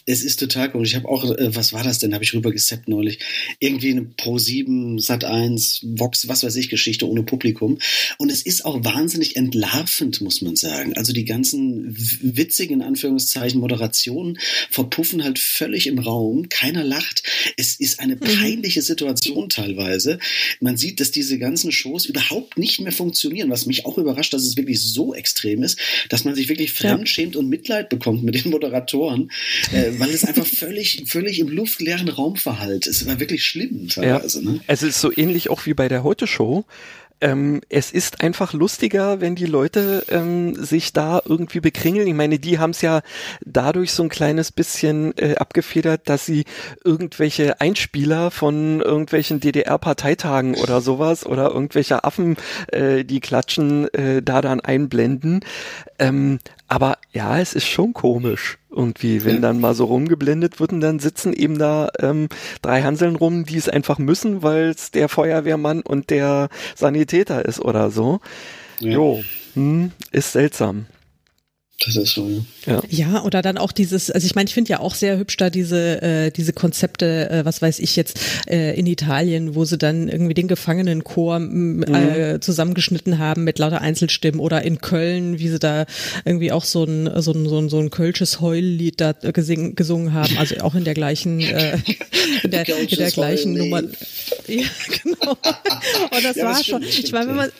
es ist total komisch. Ich habe auch, äh, was war das denn? Habe ich rüber gesappt neulich. Irgendwie eine Pro 7, Sat 1, Vox, was weiß ich, Geschichte ohne Publikum. Und es ist auch wahnsinnig entlarvend, muss man sagen. Also die ganzen witzigen, Anführungszeichen, Moderationen verpuffen halt völlig im Raum. Keiner lacht. Es ist eine mhm. peinliche Situation teilweise. Man sieht, dass diese ganzen Shows überhaupt nicht mehr funktionieren, was mich auch überrascht, dass es wirklich so extrem ist, dass man sich wirklich fremdschämt ja. und Mitleid bekommt mit den Moderatoren. Äh, weil es einfach völlig, völlig im luftleeren Raum verhallt. Es war wirklich schlimm teilweise. Ja. Ne? Es ist so ähnlich auch wie bei der Heute-Show. Ähm, es ist einfach lustiger, wenn die Leute ähm, sich da irgendwie bekringeln. Ich meine, die haben es ja dadurch so ein kleines bisschen äh, abgefedert, dass sie irgendwelche Einspieler von irgendwelchen DDR-Parteitagen oder sowas oder irgendwelche Affen, äh, die klatschen, äh, da dann einblenden. Ähm, aber ja, es ist schon komisch Irgendwie, wenn dann mal so rumgeblendet wird und dann sitzen eben da ähm, drei Hanseln rum, die es einfach müssen, weil es der Feuerwehrmann und der Sanitäter ist oder so. Ja. Jo, hm, ist seltsam. Das ist so, ja. Ja, oder dann auch dieses, also ich meine, ich finde ja auch sehr hübsch da diese, äh, diese Konzepte, äh, was weiß ich jetzt, äh, in Italien, wo sie dann irgendwie den Gefangenenchor mhm. äh, zusammengeschnitten haben mit lauter Einzelstimmen oder in Köln, wie sie da irgendwie auch so ein, so ein, so ein, so ein kölsches Heullied da gesing, gesungen haben, also auch in der gleichen, äh, in der, in der gleichen Nummer. Ja, genau. Und das ja, war das schon, ich meine, wenn man,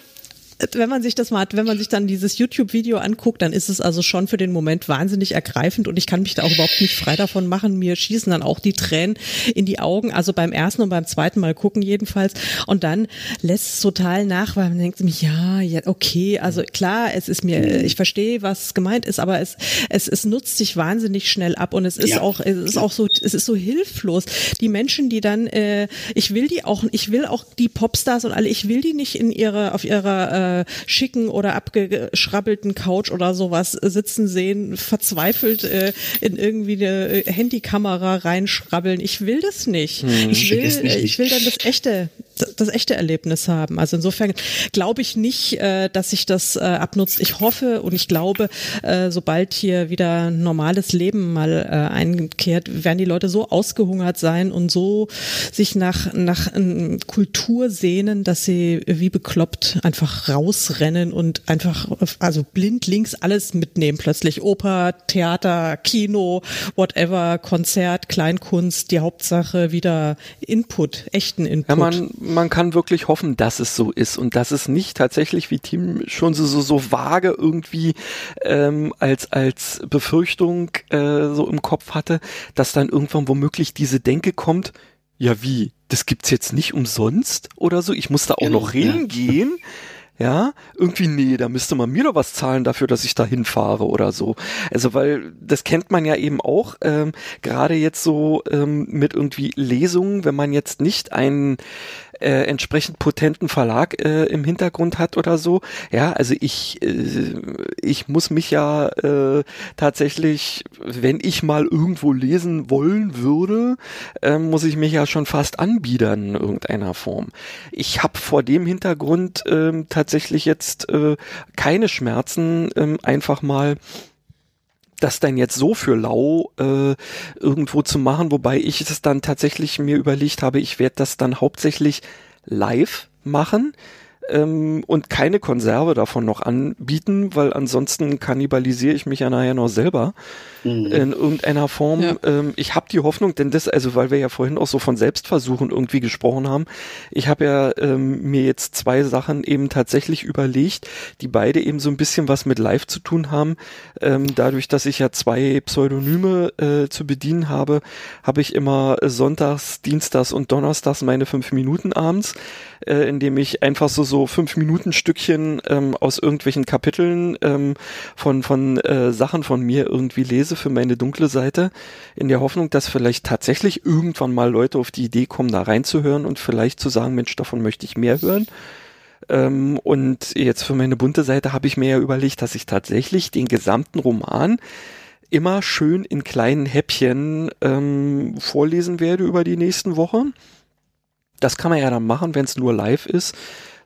wenn man sich das mal, wenn man sich dann dieses YouTube-Video anguckt, dann ist es also schon für den Moment wahnsinnig ergreifend und ich kann mich da auch überhaupt nicht frei davon machen. Mir schießen dann auch die Tränen in die Augen, also beim ersten und beim zweiten Mal gucken jedenfalls. Und dann lässt es total nach, weil man denkt ja, ja, okay, also klar, es ist mir, ich verstehe, was gemeint ist, aber es, es, es nutzt sich wahnsinnig schnell ab und es ist ja. auch, es ist auch so, es ist so hilflos. Die Menschen, die dann, äh, ich will die auch, ich will auch die Popstars und alle, ich will die nicht in ihre, auf ihrer äh, schicken oder abgeschrabbelten Couch oder sowas sitzen sehen, verzweifelt äh, in irgendwie eine Handykamera reinschrabbeln. Ich will das nicht. Hm, ich will, ich will dann das echte, das echte Erlebnis haben. Also insofern glaube ich nicht, äh, dass sich das äh, abnutzt. Ich hoffe und ich glaube, äh, sobald hier wieder normales Leben mal äh, einkehrt, werden die Leute so ausgehungert sein und so sich nach, nach äh, Kultur sehnen, dass sie wie bekloppt einfach rausrennen und einfach, also blind links alles mitnehmen plötzlich. Oper, Theater, Kino, whatever, Konzert, Kleinkunst, die Hauptsache wieder Input, echten Input. Ja, man, kann wirklich hoffen, dass es so ist und dass es nicht tatsächlich, wie Tim schon so, so, so vage irgendwie ähm, als, als Befürchtung äh, so im Kopf hatte, dass dann irgendwann womöglich diese Denke kommt, ja wie, das gibt's jetzt nicht umsonst oder so, ich muss da auch genau, noch hingehen. Ja ja, irgendwie, nee, da müsste man mir doch was zahlen dafür, dass ich da hinfahre oder so. Also, weil das kennt man ja eben auch, ähm, gerade jetzt so ähm, mit irgendwie Lesungen, wenn man jetzt nicht einen äh, entsprechend potenten Verlag äh, im Hintergrund hat oder so. Ja, also ich, äh, ich muss mich ja äh, tatsächlich, wenn ich mal irgendwo lesen wollen würde, äh, muss ich mich ja schon fast anbiedern in irgendeiner Form. Ich habe vor dem Hintergrund äh, tatsächlich jetzt äh, keine Schmerzen, äh, einfach mal das dann jetzt so für lau äh, irgendwo zu machen, wobei ich es dann tatsächlich mir überlegt habe, ich werde das dann hauptsächlich live machen ähm, und keine Konserve davon noch anbieten, weil ansonsten kannibalisiere ich mich ja nachher noch selber mhm. in irgendeiner Form. Ja. Ähm, ich habe die Hoffnung, denn das, also weil wir ja vorhin auch so von Selbstversuchen irgendwie gesprochen haben, ich habe ja ähm, mir jetzt zwei Sachen eben tatsächlich überlegt, die beide eben so ein bisschen was mit Live zu tun haben. Ähm, dadurch, dass ich ja zwei Pseudonyme äh, zu bedienen habe, habe ich immer sonntags, dienstags und donnerstags meine fünf Minuten abends, äh, indem ich einfach so so fünf Minuten Stückchen ähm, aus irgendwelchen Kapiteln ähm, von von äh, Sachen von mir irgendwie lese für meine dunkle Seite, in der Hoffnung, dass vielleicht tatsächlich irgendwann mal Leute auf die Idee kommen, da reinzuhören und vielleicht zu sagen, Mensch, davon möchte ich mehr hören. Ähm, und jetzt für meine bunte Seite habe ich mir ja überlegt, dass ich tatsächlich den gesamten Roman immer schön in kleinen Häppchen ähm, vorlesen werde über die nächsten Wochen. Das kann man ja dann machen, wenn es nur live ist.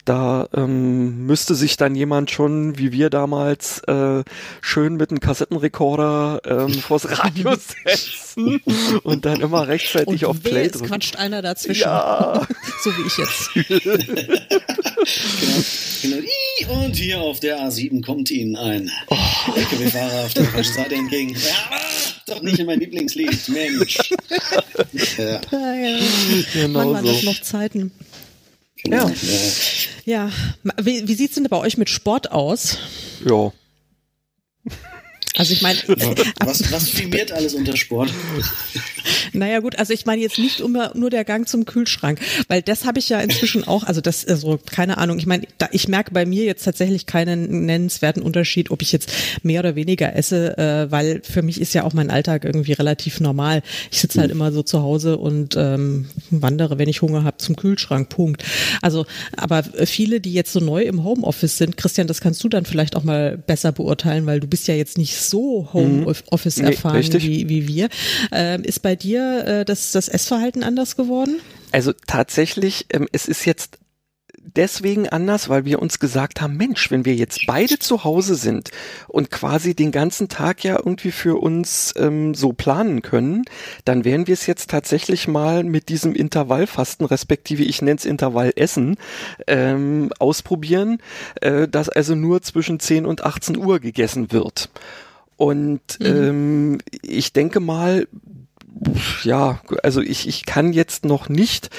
Da ähm, müsste sich dann jemand schon, wie wir damals, äh, schön mit einem Kassettenrekorder ähm, vors Radio setzen und dann immer rechtzeitig und auf Play drücken. quatscht einer dazwischen. Ja. so wie ich jetzt. genau. genau. Und hier auf der A7 kommt Ihnen ein oh. LKW-Fahrer auf der falschen Seite entgegen. Ja, doch nicht in mein Lieblingslied, Mensch. ja. ja. Genau Wann waren so. das noch Zeiten? Genau. Ja. ja. Wie, wie sieht's denn bei euch mit Sport aus? Ja. Also ich meine, was, was filmiert alles unter Sport? Naja gut, also ich meine jetzt nicht immer nur der Gang zum Kühlschrank, weil das habe ich ja inzwischen auch, also das, also keine Ahnung, ich meine, da, ich merke bei mir jetzt tatsächlich keinen nennenswerten Unterschied, ob ich jetzt mehr oder weniger esse, äh, weil für mich ist ja auch mein Alltag irgendwie relativ normal. Ich sitze halt immer so zu Hause und ähm, wandere, wenn ich Hunger habe, zum Kühlschrank, Punkt. Also, aber viele, die jetzt so neu im Homeoffice sind, Christian, das kannst du dann vielleicht auch mal besser beurteilen, weil du bist ja jetzt nicht so Homeoffice erfahren nee, wie, wie wir. Ähm, ist bei dir äh, das, das Essverhalten anders geworden? Also tatsächlich, ähm, es ist jetzt deswegen anders, weil wir uns gesagt haben, Mensch, wenn wir jetzt beide zu Hause sind und quasi den ganzen Tag ja irgendwie für uns ähm, so planen können, dann werden wir es jetzt tatsächlich mal mit diesem Intervallfasten, respektive ich nenne es Intervallessen, ähm, ausprobieren, äh, dass also nur zwischen 10 und 18 Uhr gegessen wird. Und mhm. ähm, ich denke mal, ja, also ich, ich kann jetzt noch nicht,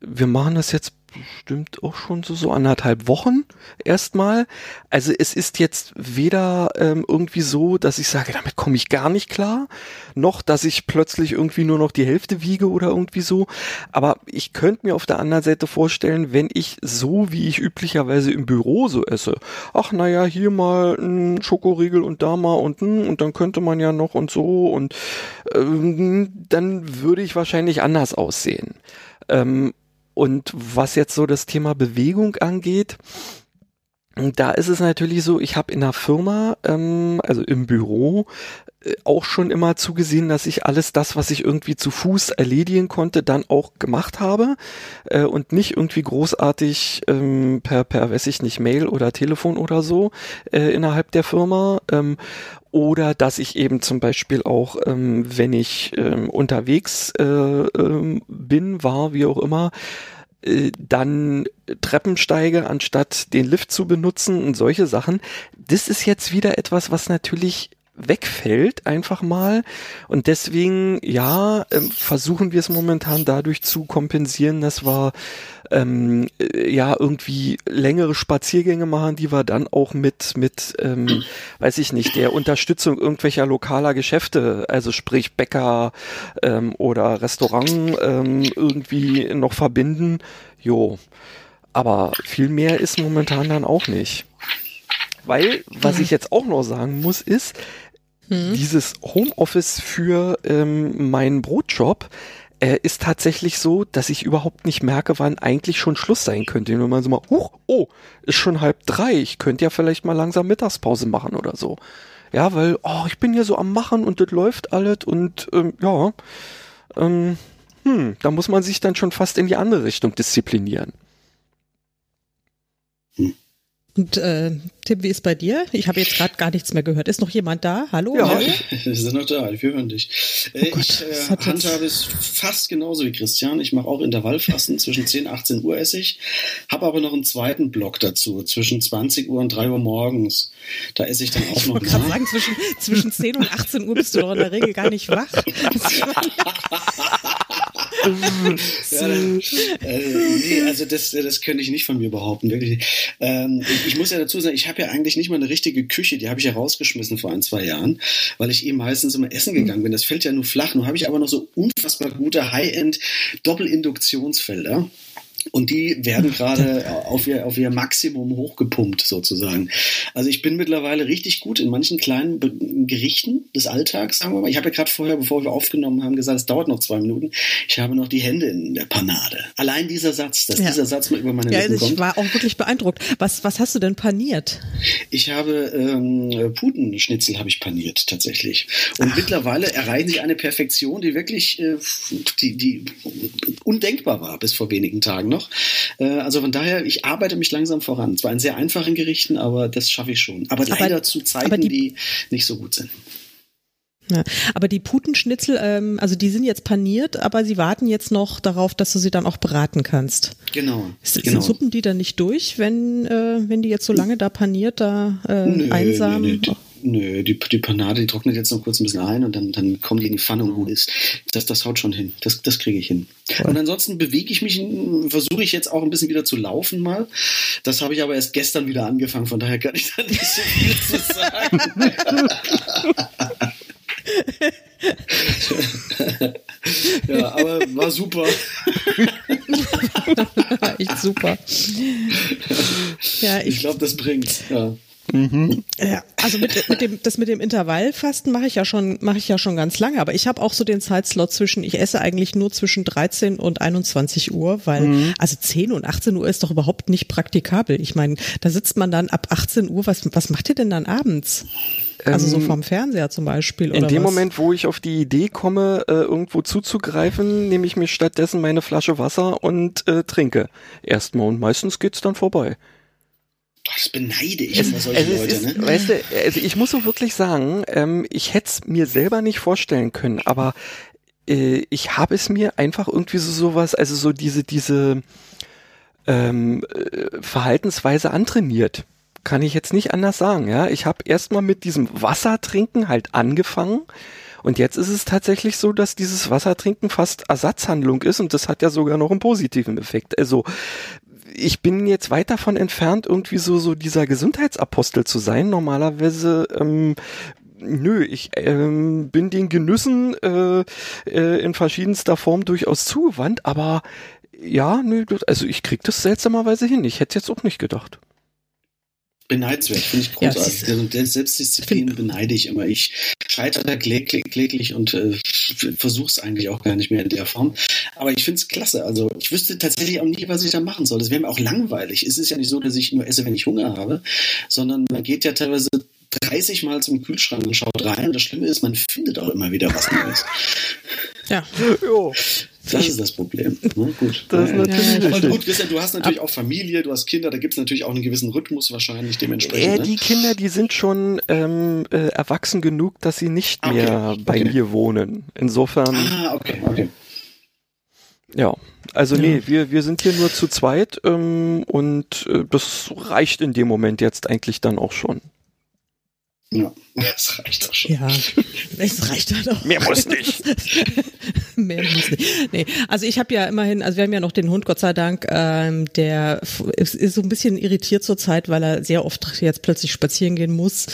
wir machen das jetzt bestimmt auch schon so, so anderthalb Wochen erstmal. Also es ist jetzt weder ähm, irgendwie so, dass ich sage, damit komme ich gar nicht klar, noch dass ich plötzlich irgendwie nur noch die Hälfte wiege oder irgendwie so. Aber ich könnte mir auf der anderen Seite vorstellen, wenn ich so, wie ich üblicherweise im Büro so esse, ach naja, hier mal ein Schokoriegel und da mal und hm, und dann könnte man ja noch und so und ähm, dann würde ich wahrscheinlich anders aussehen. Ähm, und was jetzt so das Thema Bewegung angeht, da ist es natürlich so, ich habe in der Firma, ähm, also im Büro, äh, auch schon immer zugesehen, dass ich alles das, was ich irgendwie zu Fuß erledigen konnte, dann auch gemacht habe äh, und nicht irgendwie großartig ähm, per, per, weiß ich nicht, Mail oder Telefon oder so äh, innerhalb der Firma. Ähm, oder dass ich eben zum Beispiel auch, ähm, wenn ich ähm, unterwegs äh, ähm, bin, war, wie auch immer, dann Treppen steige, anstatt den Lift zu benutzen und solche Sachen. Das ist jetzt wieder etwas, was natürlich wegfällt einfach mal und deswegen ja ähm, versuchen wir es momentan dadurch zu kompensieren, dass wir ähm, äh, ja irgendwie längere Spaziergänge machen, die wir dann auch mit mit ähm, weiß ich nicht der Unterstützung irgendwelcher lokaler Geschäfte, also sprich Bäcker ähm, oder Restaurant ähm, irgendwie noch verbinden. Jo, aber viel mehr ist momentan dann auch nicht. Weil, was ich jetzt auch noch sagen muss, ist, hm. dieses Homeoffice für ähm, meinen Brotjob äh, ist tatsächlich so, dass ich überhaupt nicht merke, wann eigentlich schon Schluss sein könnte. Wenn man so mal, huch, oh, ist schon halb drei, ich könnte ja vielleicht mal langsam Mittagspause machen oder so. Ja, weil, oh, ich bin hier so am Machen und das läuft alles und ähm, ja, ähm, hm, da muss man sich dann schon fast in die andere Richtung disziplinieren. Und äh, Tim, wie ist bei dir? Ich habe jetzt gerade gar nichts mehr gehört. Ist noch jemand da? Hallo? Ja, Hallo? wir sind noch da. Wir hören dich. Äh, oh ich äh, handhabe es fast genauso wie Christian. Ich mache auch Intervallfasten. zwischen 10 und 18 Uhr esse ich. Habe aber noch einen zweiten Block dazu. Zwischen 20 Uhr und 3 Uhr morgens. Da esse ich dann auch noch. Ich wollte sagen, zwischen, zwischen 10 und 18 Uhr bist du doch in der Regel gar nicht wach. ja, äh, nee, also das, das könnte ich nicht von mir behaupten, wirklich. Ähm, ich, ich, muss ja dazu sagen, ich habe ja eigentlich nicht mal eine richtige Küche, die habe ich ja rausgeschmissen vor ein, zwei Jahren, weil ich eben meistens immer essen gegangen bin. Das fällt ja nur flach. Nun habe ich aber noch so unfassbar gute High-End Doppelinduktionsfelder. Und die werden gerade auf ihr, auf ihr Maximum hochgepumpt sozusagen. Also ich bin mittlerweile richtig gut in manchen kleinen Be Gerichten des Alltags, sagen wir mal. Ich habe ja gerade vorher, bevor wir aufgenommen haben, gesagt, es dauert noch zwei Minuten. Ich habe noch die Hände in der Panade. Allein dieser Satz, dass ja. dieser Satz mal über meine ja, Lippen kommt. Ich war auch wirklich beeindruckt. Was, was hast du denn paniert? Ich habe ähm, Putenschnitzel habe ich paniert tatsächlich. Und Ach. mittlerweile erreichen sie eine Perfektion, die wirklich äh, die, die undenkbar war bis vor wenigen Tagen noch. Äh, also von daher, ich arbeite mich langsam voran. Zwar in sehr einfachen Gerichten, aber das schaffe ich schon. Aber, aber leider zu Zeiten, die, die nicht so gut sind. Ja, aber die Putenschnitzel, ähm, also die sind jetzt paniert, aber sie warten jetzt noch darauf, dass du sie dann auch braten kannst. Genau. Ist, genau. Suppen die dann nicht durch, wenn, äh, wenn die jetzt so lange da paniert, da äh, nö, einsam? Nö, nö. Nö, die, die Panade, die trocknet jetzt noch kurz ein bisschen ein und dann, dann kommen die in die Pfanne und gut ist. Das, das haut schon hin. Das, das kriege ich hin. Cool. Und ansonsten bewege ich mich, versuche ich jetzt auch ein bisschen wieder zu laufen mal. Das habe ich aber erst gestern wieder angefangen, von daher kann ich da nicht so viel zu sagen. ja, aber war super. Echt super. Ja, ich, ich glaube, das bringt. Ja. Mhm. Ja, also mit, mit dem, das mit dem Intervallfasten mache ich ja schon, mache ich ja schon ganz lange, aber ich habe auch so den Zeitslot zwischen, ich esse eigentlich nur zwischen 13 und 21 Uhr, weil, mhm. also 10 und 18 Uhr ist doch überhaupt nicht praktikabel. Ich meine, da sitzt man dann ab 18 Uhr, was, was macht ihr denn dann abends? Also so Ähm, vom Fernseher zum Beispiel. In oder dem was? Moment, wo ich auf die Idee komme, äh, irgendwo zuzugreifen, nehme ich mir stattdessen meine Flasche Wasser und äh, trinke erstmal. Und meistens geht's dann vorbei. Das beneide ich immer solche es Leute, ist, ne? weißt du, also ich muss so wirklich sagen, ähm, ich hätte es mir selber nicht vorstellen können, aber äh, ich habe es mir einfach irgendwie so sowas, also so diese, diese ähm, äh, Verhaltensweise antrainiert. Kann ich jetzt nicht anders sagen, ja. Ich habe erstmal mit diesem Wassertrinken halt angefangen. Und jetzt ist es tatsächlich so, dass dieses Wassertrinken fast Ersatzhandlung ist und das hat ja sogar noch einen positiven Effekt. Also ich bin jetzt weit davon entfernt, irgendwie so, so dieser Gesundheitsapostel zu sein. Normalerweise, ähm, nö, ich ähm, bin den Genüssen äh, äh, in verschiedenster Form durchaus zugewandt, aber ja, nö, also ich krieg das seltsamerweise hin. Ich hätte jetzt auch nicht gedacht. Beneidenswert, finde ich Ja, großartig. Der, der Selbstdisziplin beneide ich immer. Ich scheitere da kläglich, kläglich und äh, versuche es eigentlich auch gar nicht mehr in der Form. Aber ich finde es klasse. Also ich wüsste tatsächlich auch nie, was ich da machen soll. Das wäre mir auch langweilig. Es ist ja nicht so, dass ich nur esse, wenn ich Hunger habe, sondern man geht ja teilweise 30 Mal zum Kühlschrank und schaut rein. Und das Schlimme ist, man findet auch immer wieder was Neues. Ja. Jo. Das ist das Problem. Gut. Das ist Ja, ja. natürlich Aber richtig. gut, Christian, du hast natürlich auch Familie, du hast Kinder, da gibt es natürlich auch einen gewissen Rhythmus wahrscheinlich dementsprechend. Äh, ne? die Kinder, die sind schon ähm, äh, erwachsen genug, dass sie nicht Okay, mehr bei okay. mir wohnen. Insofern, Ah, okay, okay. ja. Also nee, wir, wir sind hier nur zu zweit ähm, und äh, das reicht in dem Moment jetzt eigentlich dann auch schon. Ja, das reicht doch schon. Ja, es reicht halt auch. Mehr muss nicht. Mehr muss nicht. Nee, also ich habe ja immerhin, also wir haben ja noch den Hund, Gott sei Dank, ähm, der ist, ist so ein bisschen irritiert zurzeit, weil er sehr oft jetzt plötzlich spazieren gehen muss.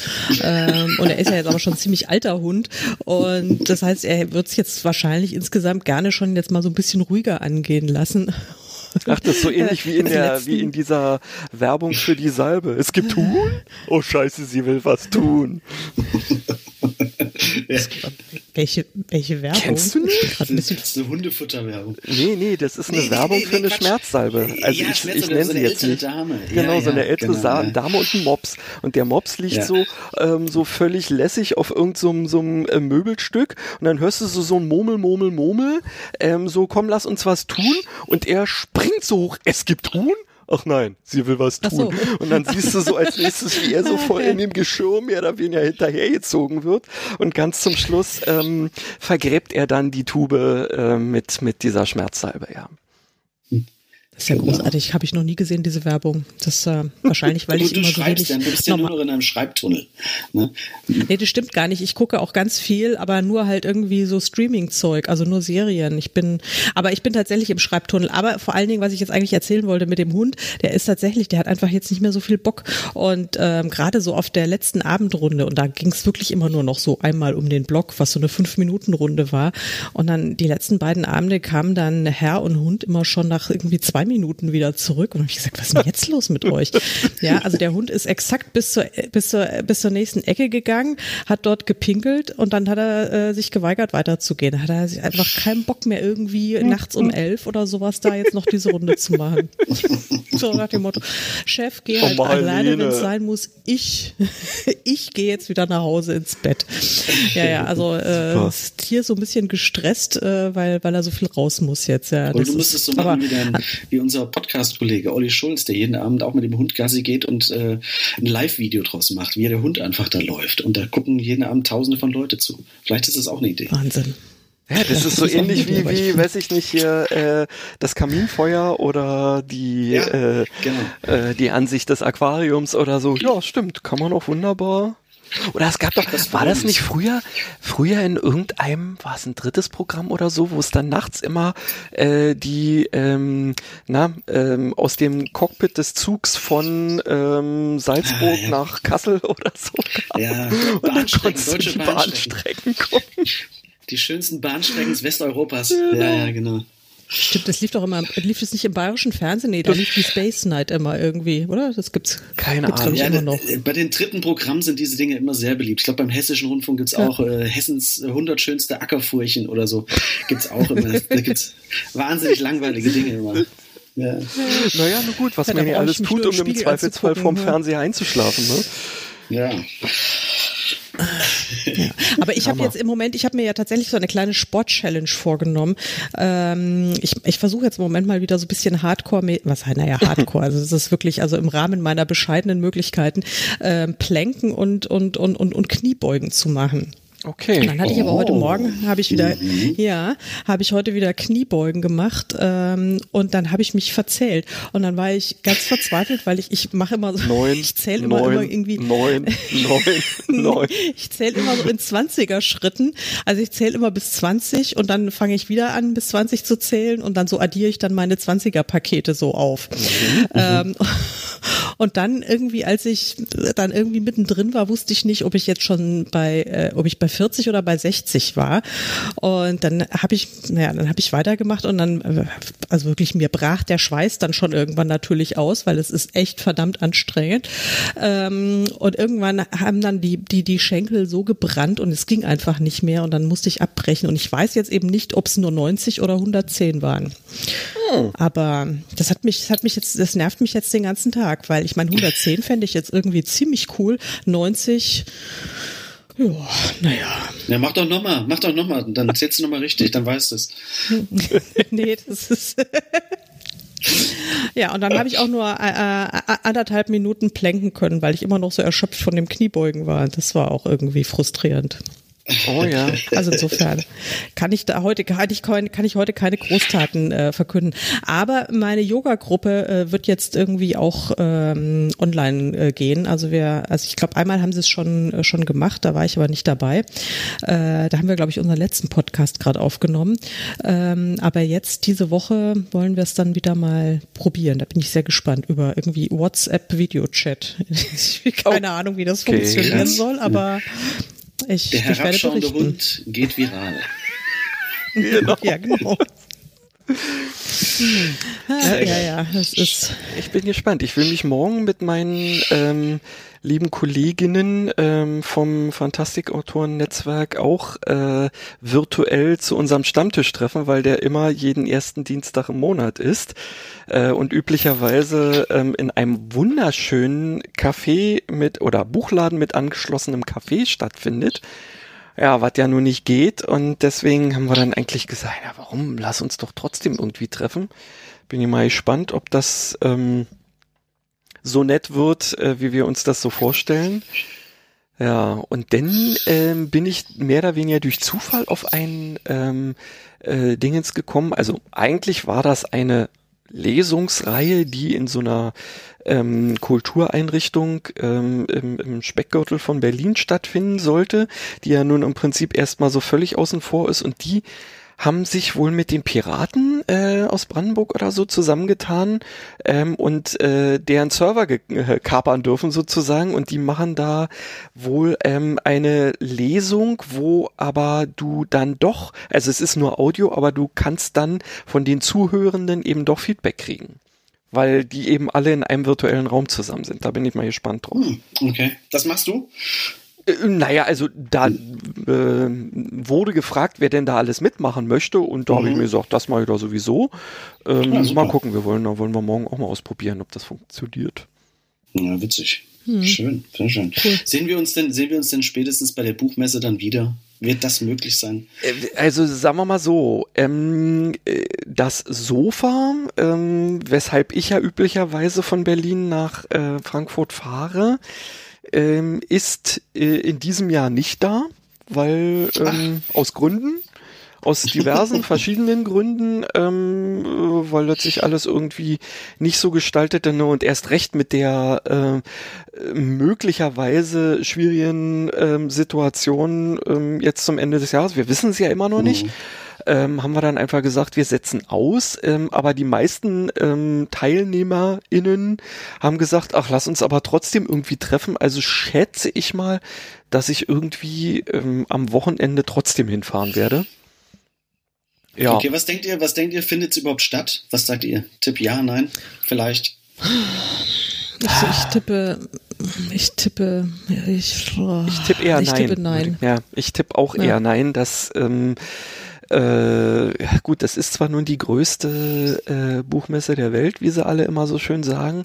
Ähm, und er ist ja jetzt aber schon ein ziemlich alter Hund. Und das heißt, er wird es jetzt wahrscheinlich insgesamt gerne schon jetzt mal so ein bisschen ruhiger angehen lassen. Ach, das ist so ähnlich wie in der, letzten- wie in dieser Werbung für die Salbe. Es gibt Huhn? Oh Scheiße, sie will was tun. Welche, welche Werbung? Kennst du nicht? Das ist eine Hundefutterwerbung. Nee, nee, das ist eine Nee, Werbung nee, für nee, eine Quatsch. Schmerzsalbe. Also Ja, ich, ich nenne so sie eine jetzt ältere nicht. Dame. Genau, Ja, so eine ältere genau, Sa ja. Dame und ein Mops. Und der Mops liegt Ja. so, ähm, so völlig lässig auf irgendeinem so, einem- so einem äh, Möbelstück und dann hörst du so, so ein Murmel, Murmel, Murmel, ähm, so komm, lass uns was tun und er springt so hoch, es gibt Huhn? Ach nein, sie will was Ach so. tun. Und dann siehst du so als nächstes, wie er so voll in dem Geschirr mehr oder weniger hinterhergezogen wird. Und ganz zum Schluss ähm, vergräbt er dann die Tube äh, mit, mit dieser Schmerzsalbe, ja. Das ist ja großartig. Habe ich noch nie gesehen, diese Werbung. Das äh, wahrscheinlich, weil du, ich du immer so wenig ja, du bist ja nur noch in einem Schreibtunnel. Ne? Nee, das stimmt gar nicht. Ich gucke auch ganz viel, aber nur halt irgendwie so Streaming-Zeug, also nur Serien. Ich bin, aber ich bin tatsächlich im Schreibtunnel. Aber vor allen Dingen, was ich jetzt eigentlich erzählen wollte mit dem Hund, der ist tatsächlich, der hat einfach jetzt nicht mehr so viel Bock. Und ähm, gerade so auf der letzten Abendrunde, und da ging es wirklich immer nur noch so einmal um den Block, was so eine Fünf-Minuten-Runde war. Und dann die letzten beiden Abende kamen dann Herr und Hund immer schon nach irgendwie zwei Minuten wieder zurück. Und dann hab ich gesagt, was ist denn jetzt los mit euch? Ja, also der Hund ist exakt bis zur, bis zur, bis zur nächsten Ecke gegangen, hat dort gepinkelt und dann hat er äh, sich geweigert weiterzugehen. Da hat er sich einfach keinen Bock mehr irgendwie nachts um elf oder sowas da jetzt noch diese Runde zu machen. So nach dem Motto, Chef, geh halt Oh, alleine, wenn es sein muss. Ich, ich gehe jetzt wieder nach Hause ins Bett. Ja, ja, also äh, das Tier so ein bisschen gestresst, äh, weil, weil er so viel raus muss jetzt. Ja, Und das du musst es ist- so machen aber- wie, dein, wie unser Podcast-Kollege Olli Schulz, der jeden Abend auch mit dem Hund Gassi geht und äh, ein Live-Video draus macht, wie der Hund einfach da läuft. Und da gucken jeden Abend tausende von Leute zu. Vielleicht ist das auch eine Idee. Wahnsinn. Ja, das ist so ähnlich wie, wie weiß ich nicht, hier äh, das Kaminfeuer oder die, Ja, äh, genau. äh, die Ansicht des Aquariums oder so. Ja, stimmt, kann man auch wunderbar. Oder es gab doch, Das war das nicht früher, früher in irgendeinem, war es ein drittes Programm oder so, wo es dann nachts immer äh, die, ähm, na, ähm, aus dem Cockpit des Zugs von ähm, Salzburg Ah, ja. nach Kassel oder so gab. Ja, Und dann konntest du die Bahnstrecken. Bahnstrecken gucken. Die schönsten Bahnstrecken Westeuropas. Ja, ja, genau. Stimmt, das lief doch immer, lief das nicht im bayerischen Fernsehen? Nee, da lief die Space Night immer irgendwie, oder? Das gibt's, Keine gibt's, Ahnung. Ja, noch. bei den dritten Programmen sind diese Dinge immer sehr beliebt. Ich glaube, beim Hessischen Rundfunk gibt's Ja. auch äh, Hessens 100 schönste Ackerfurchen oder so. Gibt's auch immer. da gibt's wahnsinnig langweilige Dinge immer. Ja. Naja, na gut, was Ja, man hier alles tut, nur um im Zweifelsfall vom ja. Fernseher einzuschlafen. Ne? ja. Ja. Aber ich habe jetzt im Moment, ich habe mir ja tatsächlich so eine kleine Sport-Challenge vorgenommen. Ähm, ich ich versuche jetzt im Moment mal wieder so ein bisschen Hardcore, was naja, Hardcore, also es ist wirklich, also im Rahmen meiner bescheidenen Möglichkeiten, ähm, Plänken und, und, und, und, und Kniebeugen zu machen. Okay. Und dann hatte ich aber heute Oh. Morgen, habe ich wieder, Mhm. ja, habe ich heute wieder Kniebeugen gemacht ähm, und dann habe ich mich verzählt und dann war ich ganz verzweifelt, weil ich ich mache immer so, Neun, ich zähle immer, immer irgendwie neun, neun, neun. ich zähle immer so in 20er Schritten. Also ich zähle immer bis 20 und dann fange ich wieder an, bis 20 zu zählen und dann so addiere ich dann meine 20er Pakete so auf. Ähm, und dann irgendwie, als ich dann irgendwie mittendrin war, wusste ich nicht, ob ich jetzt schon bei, äh, ob ich bei 40 oder bei 60 war. Und dann habe ich, naja, dann habe ich weitergemacht und dann, äh, also wirklich mir brach der Schweiß dann schon irgendwann natürlich aus, weil es ist echt verdammt anstrengend. Ähm, und irgendwann haben dann die, die, die Schenkel so gebrannt und es ging einfach nicht mehr und dann musste ich abbrechen. Und ich weiß jetzt eben nicht, ob es nur 90 oder 110 waren. Aber das hat mich, das hat mich jetzt, das nervt mich jetzt den ganzen Tag, weil ich meine, 110 fände ich jetzt irgendwie ziemlich cool. 90, ja, naja. Ja, mach doch nochmal, mach doch nochmal, dann zählst du nochmal richtig, dann weißt du es. nee, das ist. ja, und dann habe ich auch nur äh, äh, anderthalb Minuten plänken können, weil ich immer noch so erschöpft von dem Kniebeugen war. Das war auch irgendwie frustrierend. Oh ja. Also insofern kann ich da heute kann ich, kann ich heute keine Großtaten äh, verkünden. Aber meine Yoga-Gruppe äh, wird jetzt irgendwie auch ähm, online äh, gehen. Also wir, also ich glaube, einmal haben sie es schon äh, schon gemacht, da war ich aber nicht dabei. Äh, da haben wir, glaube ich, unseren letzten Podcast gerade aufgenommen. Ähm, aber jetzt diese Woche wollen wir es dann wieder mal probieren. Da bin ich sehr gespannt über irgendwie WhatsApp-Video-Chat. Keine Ahnung, wie das Okay. funktionieren soll, aber ich, Der herabschauende. Hund geht viral. Genau. Ja, genau. ja, ja, ja, das ist. Ich bin gespannt. Ich will mich morgen mit meinen ähm, lieben Kolleginnen ähm, vom Fantastikautoren-Netzwerk auch äh, virtuell zu unserem Stammtisch treffen, weil der immer jeden ersten Dienstag im Monat ist äh, und üblicherweise ähm, in einem wunderschönen Café mit oder Buchladen mit angeschlossenem Café stattfindet. Ja, was ja nun nicht geht und deswegen haben wir dann eigentlich gesagt, ja, warum? Lass uns doch trotzdem irgendwie treffen. Bin ich mal gespannt, ob das ähm, so nett wird, äh, wie wir uns das so vorstellen. Ja, und dann ähm, bin ich mehr oder weniger durch Zufall auf ein ähm, äh, Dingens gekommen. Also eigentlich war das eine Lesungsreihe, die in so einer ähm, Kultureinrichtung ähm, im, im Speckgürtel von Berlin stattfinden sollte, die ja nun im Prinzip erstmal so völlig außen vor ist und die haben sich wohl mit den Piraten äh, aus Brandenburg oder so zusammengetan ähm, und äh, deren Server äh, kapern dürfen sozusagen und die machen da wohl ähm, eine Lesung, wo aber du dann doch, also es ist nur Audio, aber du kannst dann von den Zuhörenden eben doch Feedback kriegen. Weil die eben alle in einem virtuellen Raum zusammen sind. Da bin ich mal gespannt drauf. Hm, okay. Das machst du? Äh, Naja, also da äh, wurde gefragt, wer denn da alles mitmachen möchte und da habe ich Mhm. mir gesagt, das mache ich da sowieso. Ähm, Ja, mal gucken, wir wollen, da wollen wir morgen auch mal ausprobieren, ob das funktioniert. Ja, witzig. Hm. Schön, sehr schön. Sehen wir uns denn, sehen wir uns denn spätestens bei der Buchmesse dann wieder? Wird das möglich sein? Äh, Also sagen wir mal so, ähm, äh, das Sofa, ähm, weshalb ich ja üblicherweise von Berlin nach äh, Frankfurt fahre, ähm, ist äh, in diesem Jahr nicht da, weil ähm, aus Gründen, aus diversen verschiedenen Gründen, ähm, äh, weil das sich alles irgendwie nicht so gestaltete ne, und erst recht mit der äh, möglicherweise schwierigen ähm, Situation ähm, jetzt zum Ende des Jahres, wir wissen es ja immer noch nicht, ähm, haben wir dann einfach gesagt, wir setzen aus. Ähm, aber die meisten ähm, TeilnehmerInnen haben gesagt, ach, lass uns aber trotzdem irgendwie treffen. Also schätze ich mal, dass ich irgendwie ähm, am Wochenende trotzdem hinfahren werde. Ja, Okay, was denkt ihr, was denkt ihr, findet es überhaupt statt? Was sagt ihr? Tipp ja, nein? Vielleicht? Also ich tippe, ich tippe, ich, oh, ich tippe eher ich nein. Tippe nein. Ja, ich tippe auch Ja. eher nein, dass ähm, äh, gut, das ist zwar nun die größte äh, Buchmesse der Welt, wie sie alle immer so schön sagen,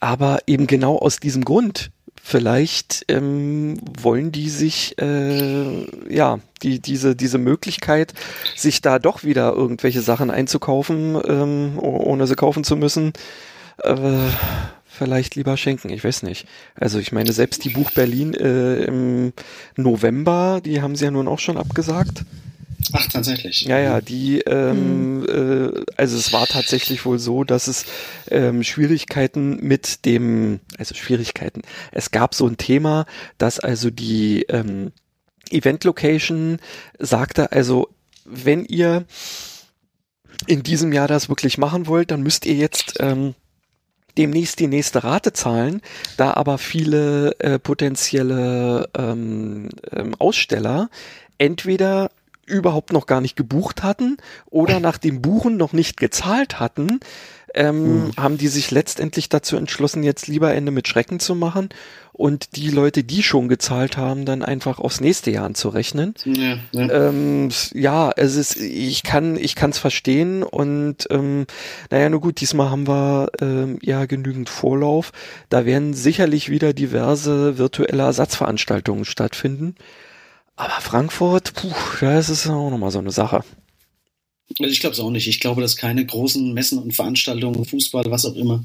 aber eben genau aus diesem Grund vielleicht ähm, wollen die sich äh, ja die diese diese Möglichkeit sich da doch wieder irgendwelche Sachen einzukaufen ähm, ohne sie kaufen zu müssen äh, vielleicht lieber schenken. Ich weiß nicht. Also ich meine selbst die Buch Berlin äh, im November die haben sie ja nun auch schon abgesagt Ach, tatsächlich. Ja, ja, die, ähm, mhm. äh, also es war tatsächlich wohl so, dass es ähm, Schwierigkeiten mit dem, also Schwierigkeiten. Es gab so ein Thema, dass also die ähm, Event Location sagte, also wenn ihr in diesem Jahr das wirklich machen wollt, dann müsst ihr jetzt ähm, demnächst die nächste Rate zahlen, da aber viele äh, potenzielle ähm, ähm, Aussteller entweder überhaupt noch gar nicht gebucht hatten oder nach dem Buchen noch nicht gezahlt hatten, ähm, mhm. haben die sich letztendlich dazu entschlossen, jetzt lieber Ende mit Schrecken zu machen und die Leute, die schon gezahlt haben, dann einfach aufs nächste Jahr anzurechnen. Ja, ja. Ähm, ja es ist, ich kann, ich kann es verstehen und ähm, naja, nur gut, diesmal haben wir ähm, ja genügend Vorlauf. Da werden sicherlich wieder diverse virtuelle Ersatzveranstaltungen stattfinden. Aber Frankfurt, puh, das ist auch nochmal so eine Sache. Also ich glaube es auch nicht. Ich glaube, dass keine großen Messen und Veranstaltungen, Fußball, was auch immer,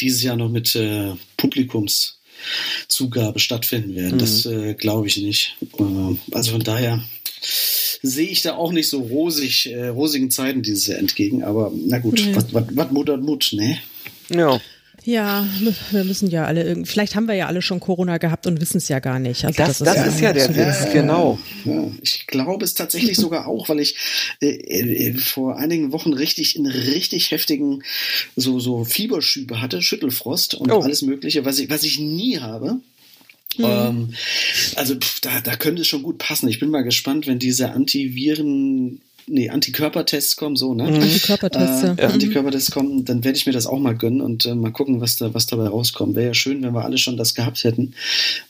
dieses Jahr noch mit äh, Publikumszugabe stattfinden werden. Mhm. Das äh, glaube ich nicht. Äh, also von daher sehe ich da auch nicht so rosig, äh, rosigen Zeiten dieses Jahr entgegen. Aber na gut, mhm. was Mut hat Mut, ne? Ja. Ja, wir müssen ja alle irgendwie, vielleicht haben wir ja alle schon Corona gehabt und wissen es ja gar nicht. Also das, das, ist, ja, ist ja der Witz, genau. Ja, ich glaube es tatsächlich sogar auch, weil ich äh, äh, vor einigen Wochen richtig in richtig heftigen so, so Fieberschübe hatte, Schüttelfrost und oh. alles Mögliche, was ich, was ich nie habe. Mhm. Ähm, also pff, da, da könnte es schon gut passen. Ich bin mal gespannt, wenn diese Antiviren nee, Antikörpertests kommen, so, ne? Mhm. Antikörpertests, äh, ja. Antikörpertests kommen, dann werde ich mir das auch mal gönnen und äh, mal gucken, was da, was dabei rauskommt. Wäre ja schön, wenn wir alle schon das gehabt hätten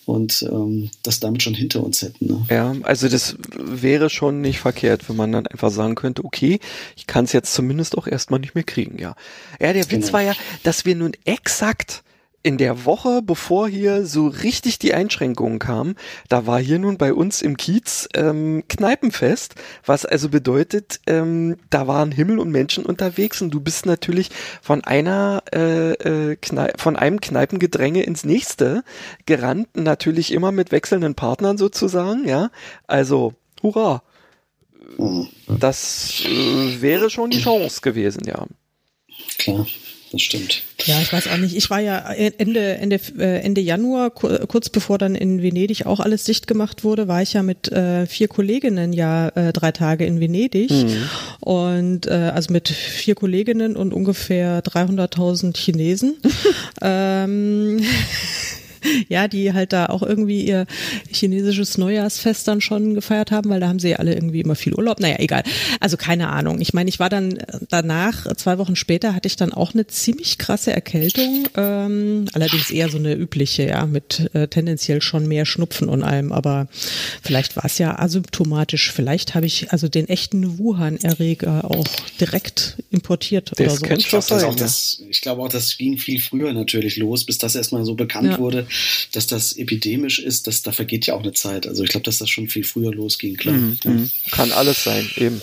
und ähm, das damit schon hinter uns hätten. Ne? Ja, also das wäre schon nicht verkehrt, wenn man dann einfach sagen könnte, okay, ich kann es jetzt zumindest auch erstmal nicht mehr kriegen, ja. Ja, der Witz genau. war ja, dass wir nun exakt in der Woche, bevor hier so richtig die Einschränkungen kamen, da war hier nun bei uns im Kiez ähm, Kneipenfest, was also bedeutet, ähm, da waren Himmel und Menschen unterwegs und du bist natürlich von einer äh, äh, von einem Kneipengedränge ins nächste gerannt, natürlich immer mit wechselnden Partnern sozusagen, ja. Also, hurra. Mhm. Das äh, wäre schon die Chance gewesen, ja. Klar das stimmt. Ja, ich weiß auch nicht. Ich war ja Ende, Ende, äh, Ende Januar, kurz bevor dann in Venedig auch alles dicht gemacht wurde, war ich ja mit äh, vier Kolleginnen ja äh, drei Tage in Venedig. Mhm. Und äh, also mit vier Kolleginnen und ungefähr 300.000 Chinesen. ähm, ja, die halt da auch irgendwie ihr chinesisches Neujahrsfest dann schon gefeiert haben, weil da haben sie ja alle irgendwie immer viel Urlaub. Naja, egal. Also keine Ahnung. Ich meine, ich war dann danach, zwei Wochen später, hatte ich dann auch eine ziemlich krasse Erkältung. Ähm, allerdings eher so eine übliche, ja, mit äh, tendenziell schon mehr Schnupfen und allem. Aber vielleicht war es ja asymptomatisch. Vielleicht habe ich also den echten Wuhan-Erreger auch direkt importiert das oder so. Könnte ich, glaube, auch, das, ich glaube auch, das ging viel früher natürlich los, bis das erstmal so bekannt ja. wurde, dass das epidemisch ist, dass da vergeht ja auch eine Zeit. Also ich glaube, dass das schon viel früher losging, klar. Mhm. Mhm. Kann alles sein, eben.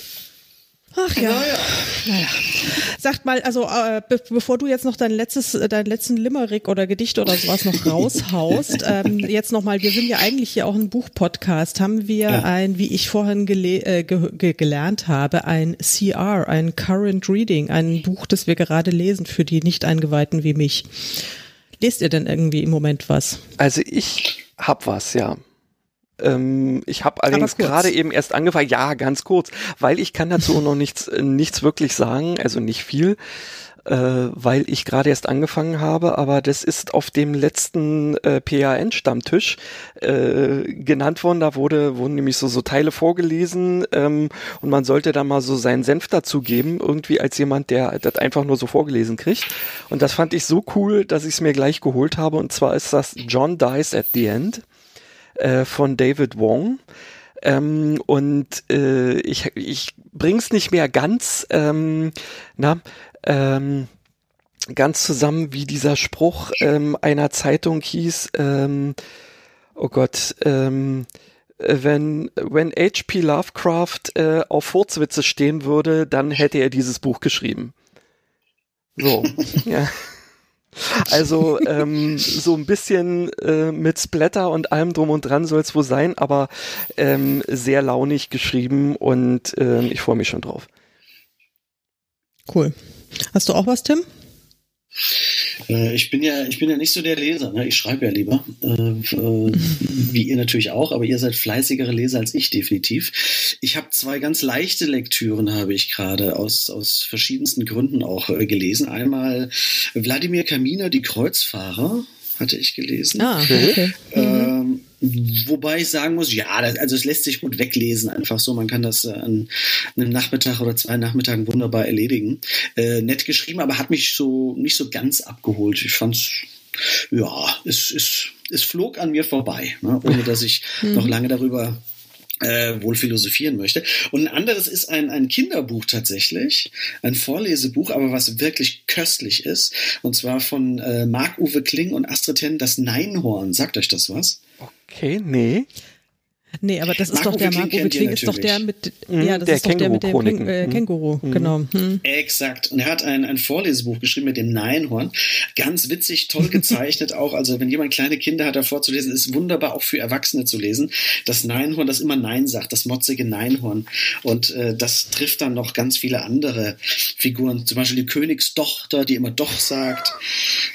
Ach ja. Naja. naja. Sagt mal, also äh, be bevor du jetzt noch dein letztes, äh, deinen letzten Limerick oder Gedicht oder sowas noch raushaust, ähm, jetzt nochmal, wir sind ja eigentlich hier auch ein Buchpodcast, haben wir ja. ein, wie ich vorhin äh, ge ge gelernt habe, ein CR, ein Current Reading, ein Buch, das wir gerade lesen für die Nicht-Eingeweihten wie mich. Lest ihr denn irgendwie im Moment was? Also ich hab was, ja. Ähm, ich habe allerdings gerade eben erst angefangen, ja, ganz kurz, weil ich kann dazu noch nichts, nichts wirklich sagen, also nicht viel äh, weil ich gerade erst angefangen habe, aber das ist auf dem letzten äh, PAN-Stammtisch äh, genannt worden. Da wurde, wurden nämlich so, so Teile vorgelesen ähm, und man sollte da mal so seinen Senf dazu geben, irgendwie als jemand, der das einfach nur so vorgelesen kriegt. Und das fand ich so cool, dass ich es mir gleich geholt habe. Und zwar ist das John Dies at the End äh, von David Wong. Ähm, und äh, ich, ich bring's nicht mehr ganz, ähm, na, ähm, ganz zusammen, wie dieser Spruch ähm, einer Zeitung hieß, ähm, oh Gott, ähm, wenn, wenn H.P. Lovecraft äh, auf Furzwitze stehen würde, dann hätte er dieses Buch geschrieben. So, ja. Also ähm, so ein bisschen äh, mit Splatter und allem drum und dran soll es wohl sein, aber ähm, sehr launig geschrieben und äh, ich freue mich schon drauf. Cool. Hast du auch was, Tim? Äh, ich bin ja, ich bin ja nicht so der Leser. Ne? Ich schreibe ja lieber, äh, äh, wie ihr natürlich auch, aber ihr seid fleißigere Leser als ich definitiv. Ich habe zwei ganz leichte Lektüren habe ich gerade aus aus verschiedensten Gründen auch äh, gelesen. Einmal Wladimir Kaminer, die Kreuzfahrer hatte ich gelesen. Ah, okay. Ähm, wobei ich sagen muss, ja, das, also es lässt sich gut weglesen, einfach so. Man kann das äh, an einem Nachmittag oder zwei Nachmittagen wunderbar erledigen. Äh, nett geschrieben, aber hat mich so nicht so ganz abgeholt. Ich fand's ja, es, es, es flog an mir vorbei, ne, ohne dass ich noch lange darüber äh, wohl philosophieren möchte. Und ein anderes ist ein, ein Kinderbuch tatsächlich, ein Vorlesebuch, aber was wirklich köstlich ist. Und zwar von äh, Marc-Uwe Kling und Astrid Henn, das Neinhorn. Sagt euch das was? Okay, nee. Nee, aber das ist Marco doch der Marco Wickling ist doch der natürlich. mit ja, das der ist doch der mit dem äh, Mhm. Känguru, genau. Hm. Exakt. Und er hat ein, ein Vorlesebuch geschrieben mit dem Neinhorn. Ganz witzig, toll gezeichnet auch. Also wenn jemand kleine Kinder hat, davor zu lesen, ist wunderbar auch für Erwachsene zu lesen. Das Neinhorn, das immer Nein sagt, das motzige Neinhorn. Und äh, das trifft dann noch ganz viele andere Figuren. Zum Beispiel die Königstochter, die immer Doch sagt.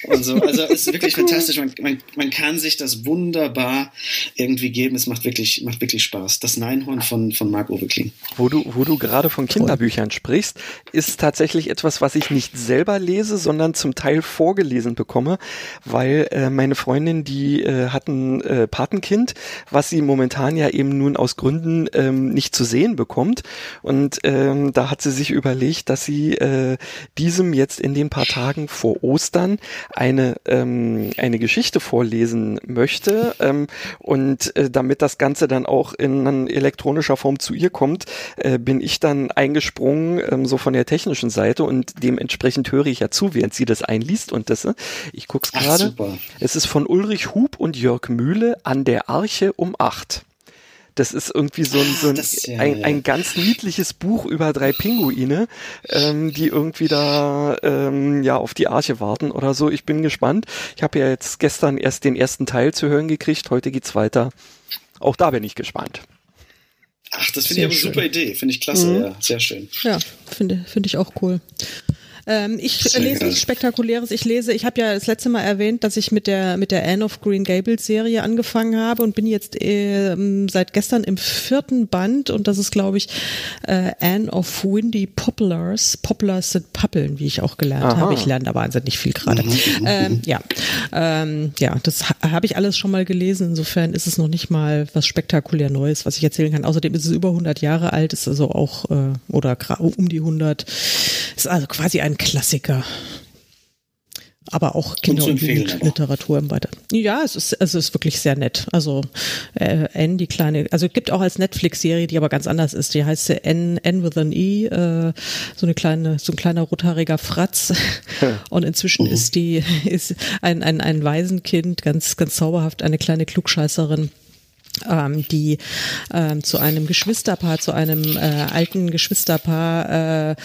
Und so. Also es ist wirklich fantastisch. Man, man, man kann sich das wunderbar irgendwie geben. Es macht wirklich, macht wirklich Spaß. Das Neinhorn von, von Marc-Uwe Kling. Wo du, wo du gerade von Kinderbüchern sprichst, ist tatsächlich etwas, was ich nicht selber lese, sondern zum Teil vorgelesen bekomme, weil äh, meine Freundin, die äh, hat ein äh, Patenkind, was sie momentan ja eben nun aus Gründen ähm, nicht zu sehen bekommt. Und ähm, da hat sie sich überlegt, dass sie äh, diesem jetzt in den paar Tagen vor Ostern eine, ähm, eine Geschichte vorlesen möchte. Ähm, und äh, damit das Ganze dann auch in elektronischer Form zu ihr kommt, äh, bin ich dann eingesprungen, ähm, so von der technischen Seite und dementsprechend höre ich ja zu, während sie das einliest und das, äh, ich guck's Ach, Also, gerade. Es ist von Ulrich Hub und Jörg Mühle an der Arche um acht. Das ist irgendwie so ein, so ein, das ja- ein, ein ganz niedliches Buch über drei Pinguine, ähm, die irgendwie da ähm, ja auf die Arche warten oder so. Ich bin gespannt. Ich habe ja jetzt gestern erst den ersten Teil zu hören gekriegt. Heute geht's weiter. Auch da bin ich gespannt. Ach, das finde ich aber eine super Idee. Finde ich klasse, ja. Sehr schön. Ja, finde finde ich auch cool. Ähm, ich Sehr lese nichts Spektakuläres. Ich lese, ich habe ja das letzte Mal erwähnt, dass ich mit der mit der Anne of Green Gables Serie angefangen habe und bin jetzt ähm, seit gestern im vierten Band und das ist, glaube ich, äh, Anne of Windy Poplars. Poplars sind Pappeln, wie ich auch gelernt Aha. habe. Ich lerne da wahnsinnig viel gerade. Ähm, ja, ähm, ja, das ha habe ich alles schon mal gelesen. Insofern ist es noch nicht mal was spektakulär Neues, was ich erzählen kann. Außerdem ist es über 100 Jahre alt, ist also auch äh, oder um die 100. Ist also quasi ein Klassiker. Aber auch Kinder- und aber. Jugendliteratur im Weiter. Ja, es ist, es ist wirklich sehr nett. Also äh, N, die kleine, also gibt auch als Netflix-Serie, die aber ganz anders ist. Die heißt N, N with an E, äh, so eine kleine, so ein kleiner rothaariger Fratz. Und inzwischen ist die, ist ein, ein, ein Waisenkind, ganz, ganz zauberhaft, eine kleine Klugscheißerin ähm, die ähm, zu einem Geschwisterpaar, zu einem äh, alten Geschwisterpaar äh,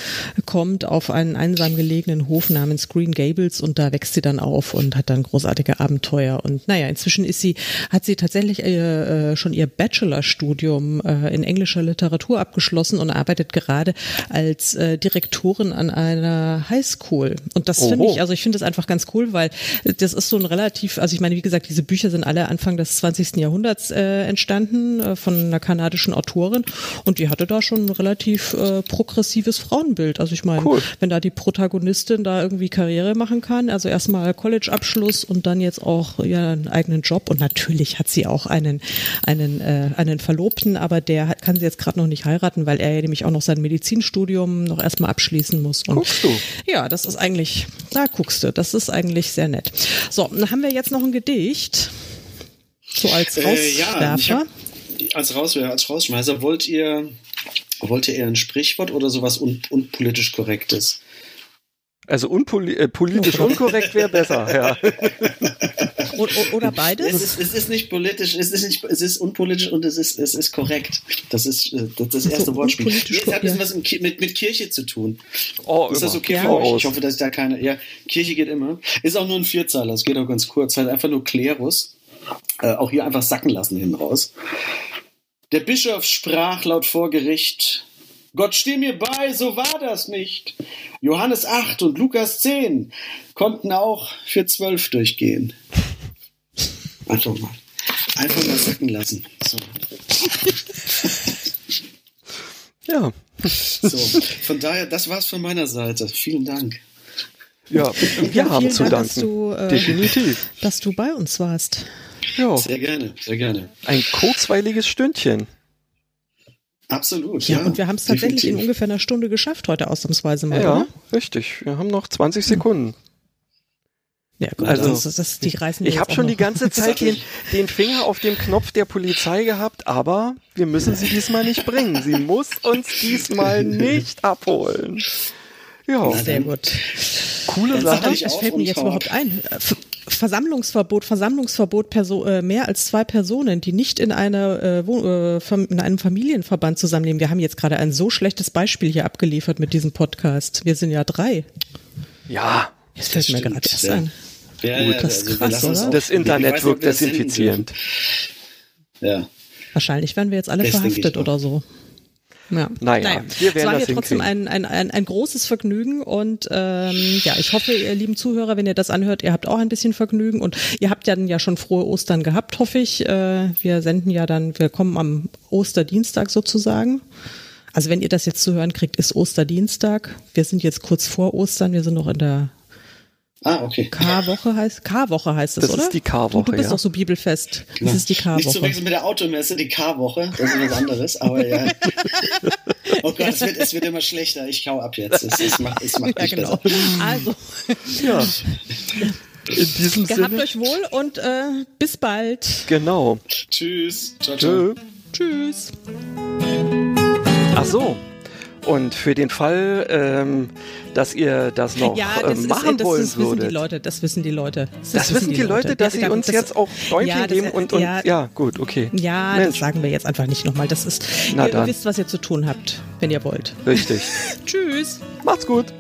kommt auf einen einsam gelegenen Hof namens Green Gables und da wächst sie dann auf und hat dann großartige Abenteuer. Und naja, inzwischen ist sie, hat sie tatsächlich äh, äh, schon ihr Bachelorstudium äh, in englischer Literatur abgeschlossen und arbeitet gerade als äh, Direktorin an einer Highschool. Und das finde ich, also ich finde das einfach ganz cool, weil das ist so ein relativ, also ich meine, wie gesagt, diese Bücher sind alle Anfang des 20. Jahrhunderts äh, entstanden äh, von einer kanadischen Autorin und die hatte da schon ein relativ äh, progressives Frauenbild. Also ich meine, Cool. wenn da die Protagonistin da irgendwie Karriere machen kann, also erstmal College-Abschluss und dann jetzt auch ihren eigenen Job und natürlich hat sie auch einen einen äh, einen Verlobten, aber der hat, kann sie jetzt gerade noch nicht heiraten, weil er ja nämlich auch noch sein Medizinstudium noch erstmal abschließen muss. Und Guckst du. ja, das ist eigentlich, da guckst du, das ist eigentlich sehr nett. So, dann haben wir jetzt noch ein Gedicht. So als Äh, ja, Rauswerfer. als Rauswerfer, als Rausschmeißer, wollt ihr, wollt ihr eher ein Sprichwort oder sowas un, unpolitisch korrektes? Also unpoli äh, politisch unkorrekt wäre besser, ja. Oder beides? Es ist, es ist nicht politisch, es ist, nicht, es ist unpolitisch und es ist, es ist korrekt. Das ist äh, das, das erste So, Wortspiel. Es hat ein bisschen was mit, mit, Kirche zu tun. Oh, Ist das immer. okay Ja. für euch? Ich hoffe, dass da keine. Ja, Kirche geht immer. Ist auch nur ein Vierzeiler, es geht auch ganz kurz. Halt einfach nur Klerus. Äh, auch hier einfach sacken lassen hinten raus. Der Bischof sprach laut vor Gericht. Gott steh mir bei, so war das nicht. Johannes 8 und Lukas 10 konnten auch für 12 durchgehen. Einfach mal. Einfach mal sacken lassen. So. Ja, so. Von daher, das war's von meiner Seite. Vielen Dank. ja, wir Ja, haben zu Dank, dass danken. du, äh, Definitiv. Dass du bei uns warst. Ja, Sehr gerne, sehr gerne. ein kurzweiliges Stündchen. Absolut. Ja, und wir haben es tatsächlich in definitiv. ungefähr einer Stunde geschafft heute ausnahmsweise mal. Ja, oder? richtig. Wir haben noch 20 Sekunden. Ja, gut, Also, das, das, das, die reißen Ich habe schon noch. die ganze Zeit den, den Finger auf dem Knopf der Polizei gehabt, aber wir müssen sie diesmal nicht bringen. Sie muss uns diesmal nicht abholen. Ja, Sehr gut. coole Sache. auf fällt mir jetzt hau überhaupt ein? Ver- Versammlungsverbot, Versammlungsverbot, Perso äh, mehr als zwei Personen, die nicht in, einer, äh, äh, in einem Familienverband zusammenleben. Wir haben jetzt gerade ein so schlechtes Beispiel hier abgeliefert mit diesem Podcast. Wir sind ja drei. Ja, Jetzt fällt mir gerade erst ja. ein. Ja, Gut, ja, das ist also krass, oder? das weiß Internet wirkt desinfizierend. Ja. Wahrscheinlich werden wir jetzt alle ich verhaftet oder so. Ja. Naja, wir werden es war das mir trotzdem ein, ein, ein, ein großes Vergnügen und ähm, ja, ich hoffe, ihr lieben Zuhörer, wenn ihr das anhört, ihr habt auch ein bisschen Vergnügen und ihr habt ja dann ja schon frohe Ostern gehabt, hoffe ich. Äh, wir senden ja dann, wir kommen am Osterdienstag sozusagen. Also wenn ihr das jetzt zu hören kriegt, ist Osterdienstag. Wir sind jetzt kurz vor Ostern, wir sind noch in der Ah, okay. K-Woche heißt, K-Woche heißt es, Das oder? ist die K-Woche, Du, du bist ja. doch so bibelfest. Das ist die Nicht zu K-Woche. verwechseln mit der Automesse, die K-Woche, das ist was anderes, aber ja. Oh Gott, es wird, es wird immer schlechter. Ich kau ab jetzt. Es, es macht, es macht Ja, nicht genau. besser. Also, Ja. In diesem gehabt Sinne. euch wohl und äh, bis bald. Genau. Tschüss. Ciao, ciao. Tschüss. Ach so. Und für den Fall, ähm, dass ihr das noch Ja, äh, das, ist, machen das, wollen das wissen würdet. die Leute. Das wissen die Leute. Das wissen die Leute, dass sie uns das- jetzt auch Däumchen ja, das- geben und, und ja, ja, gut, okay. Ja, Mensch, das sagen wir jetzt einfach nicht nochmal. Das ist, Na ihr dann. wisst, was ihr zu tun habt, wenn ihr wollt. richtig. Tschüss. Macht's gut.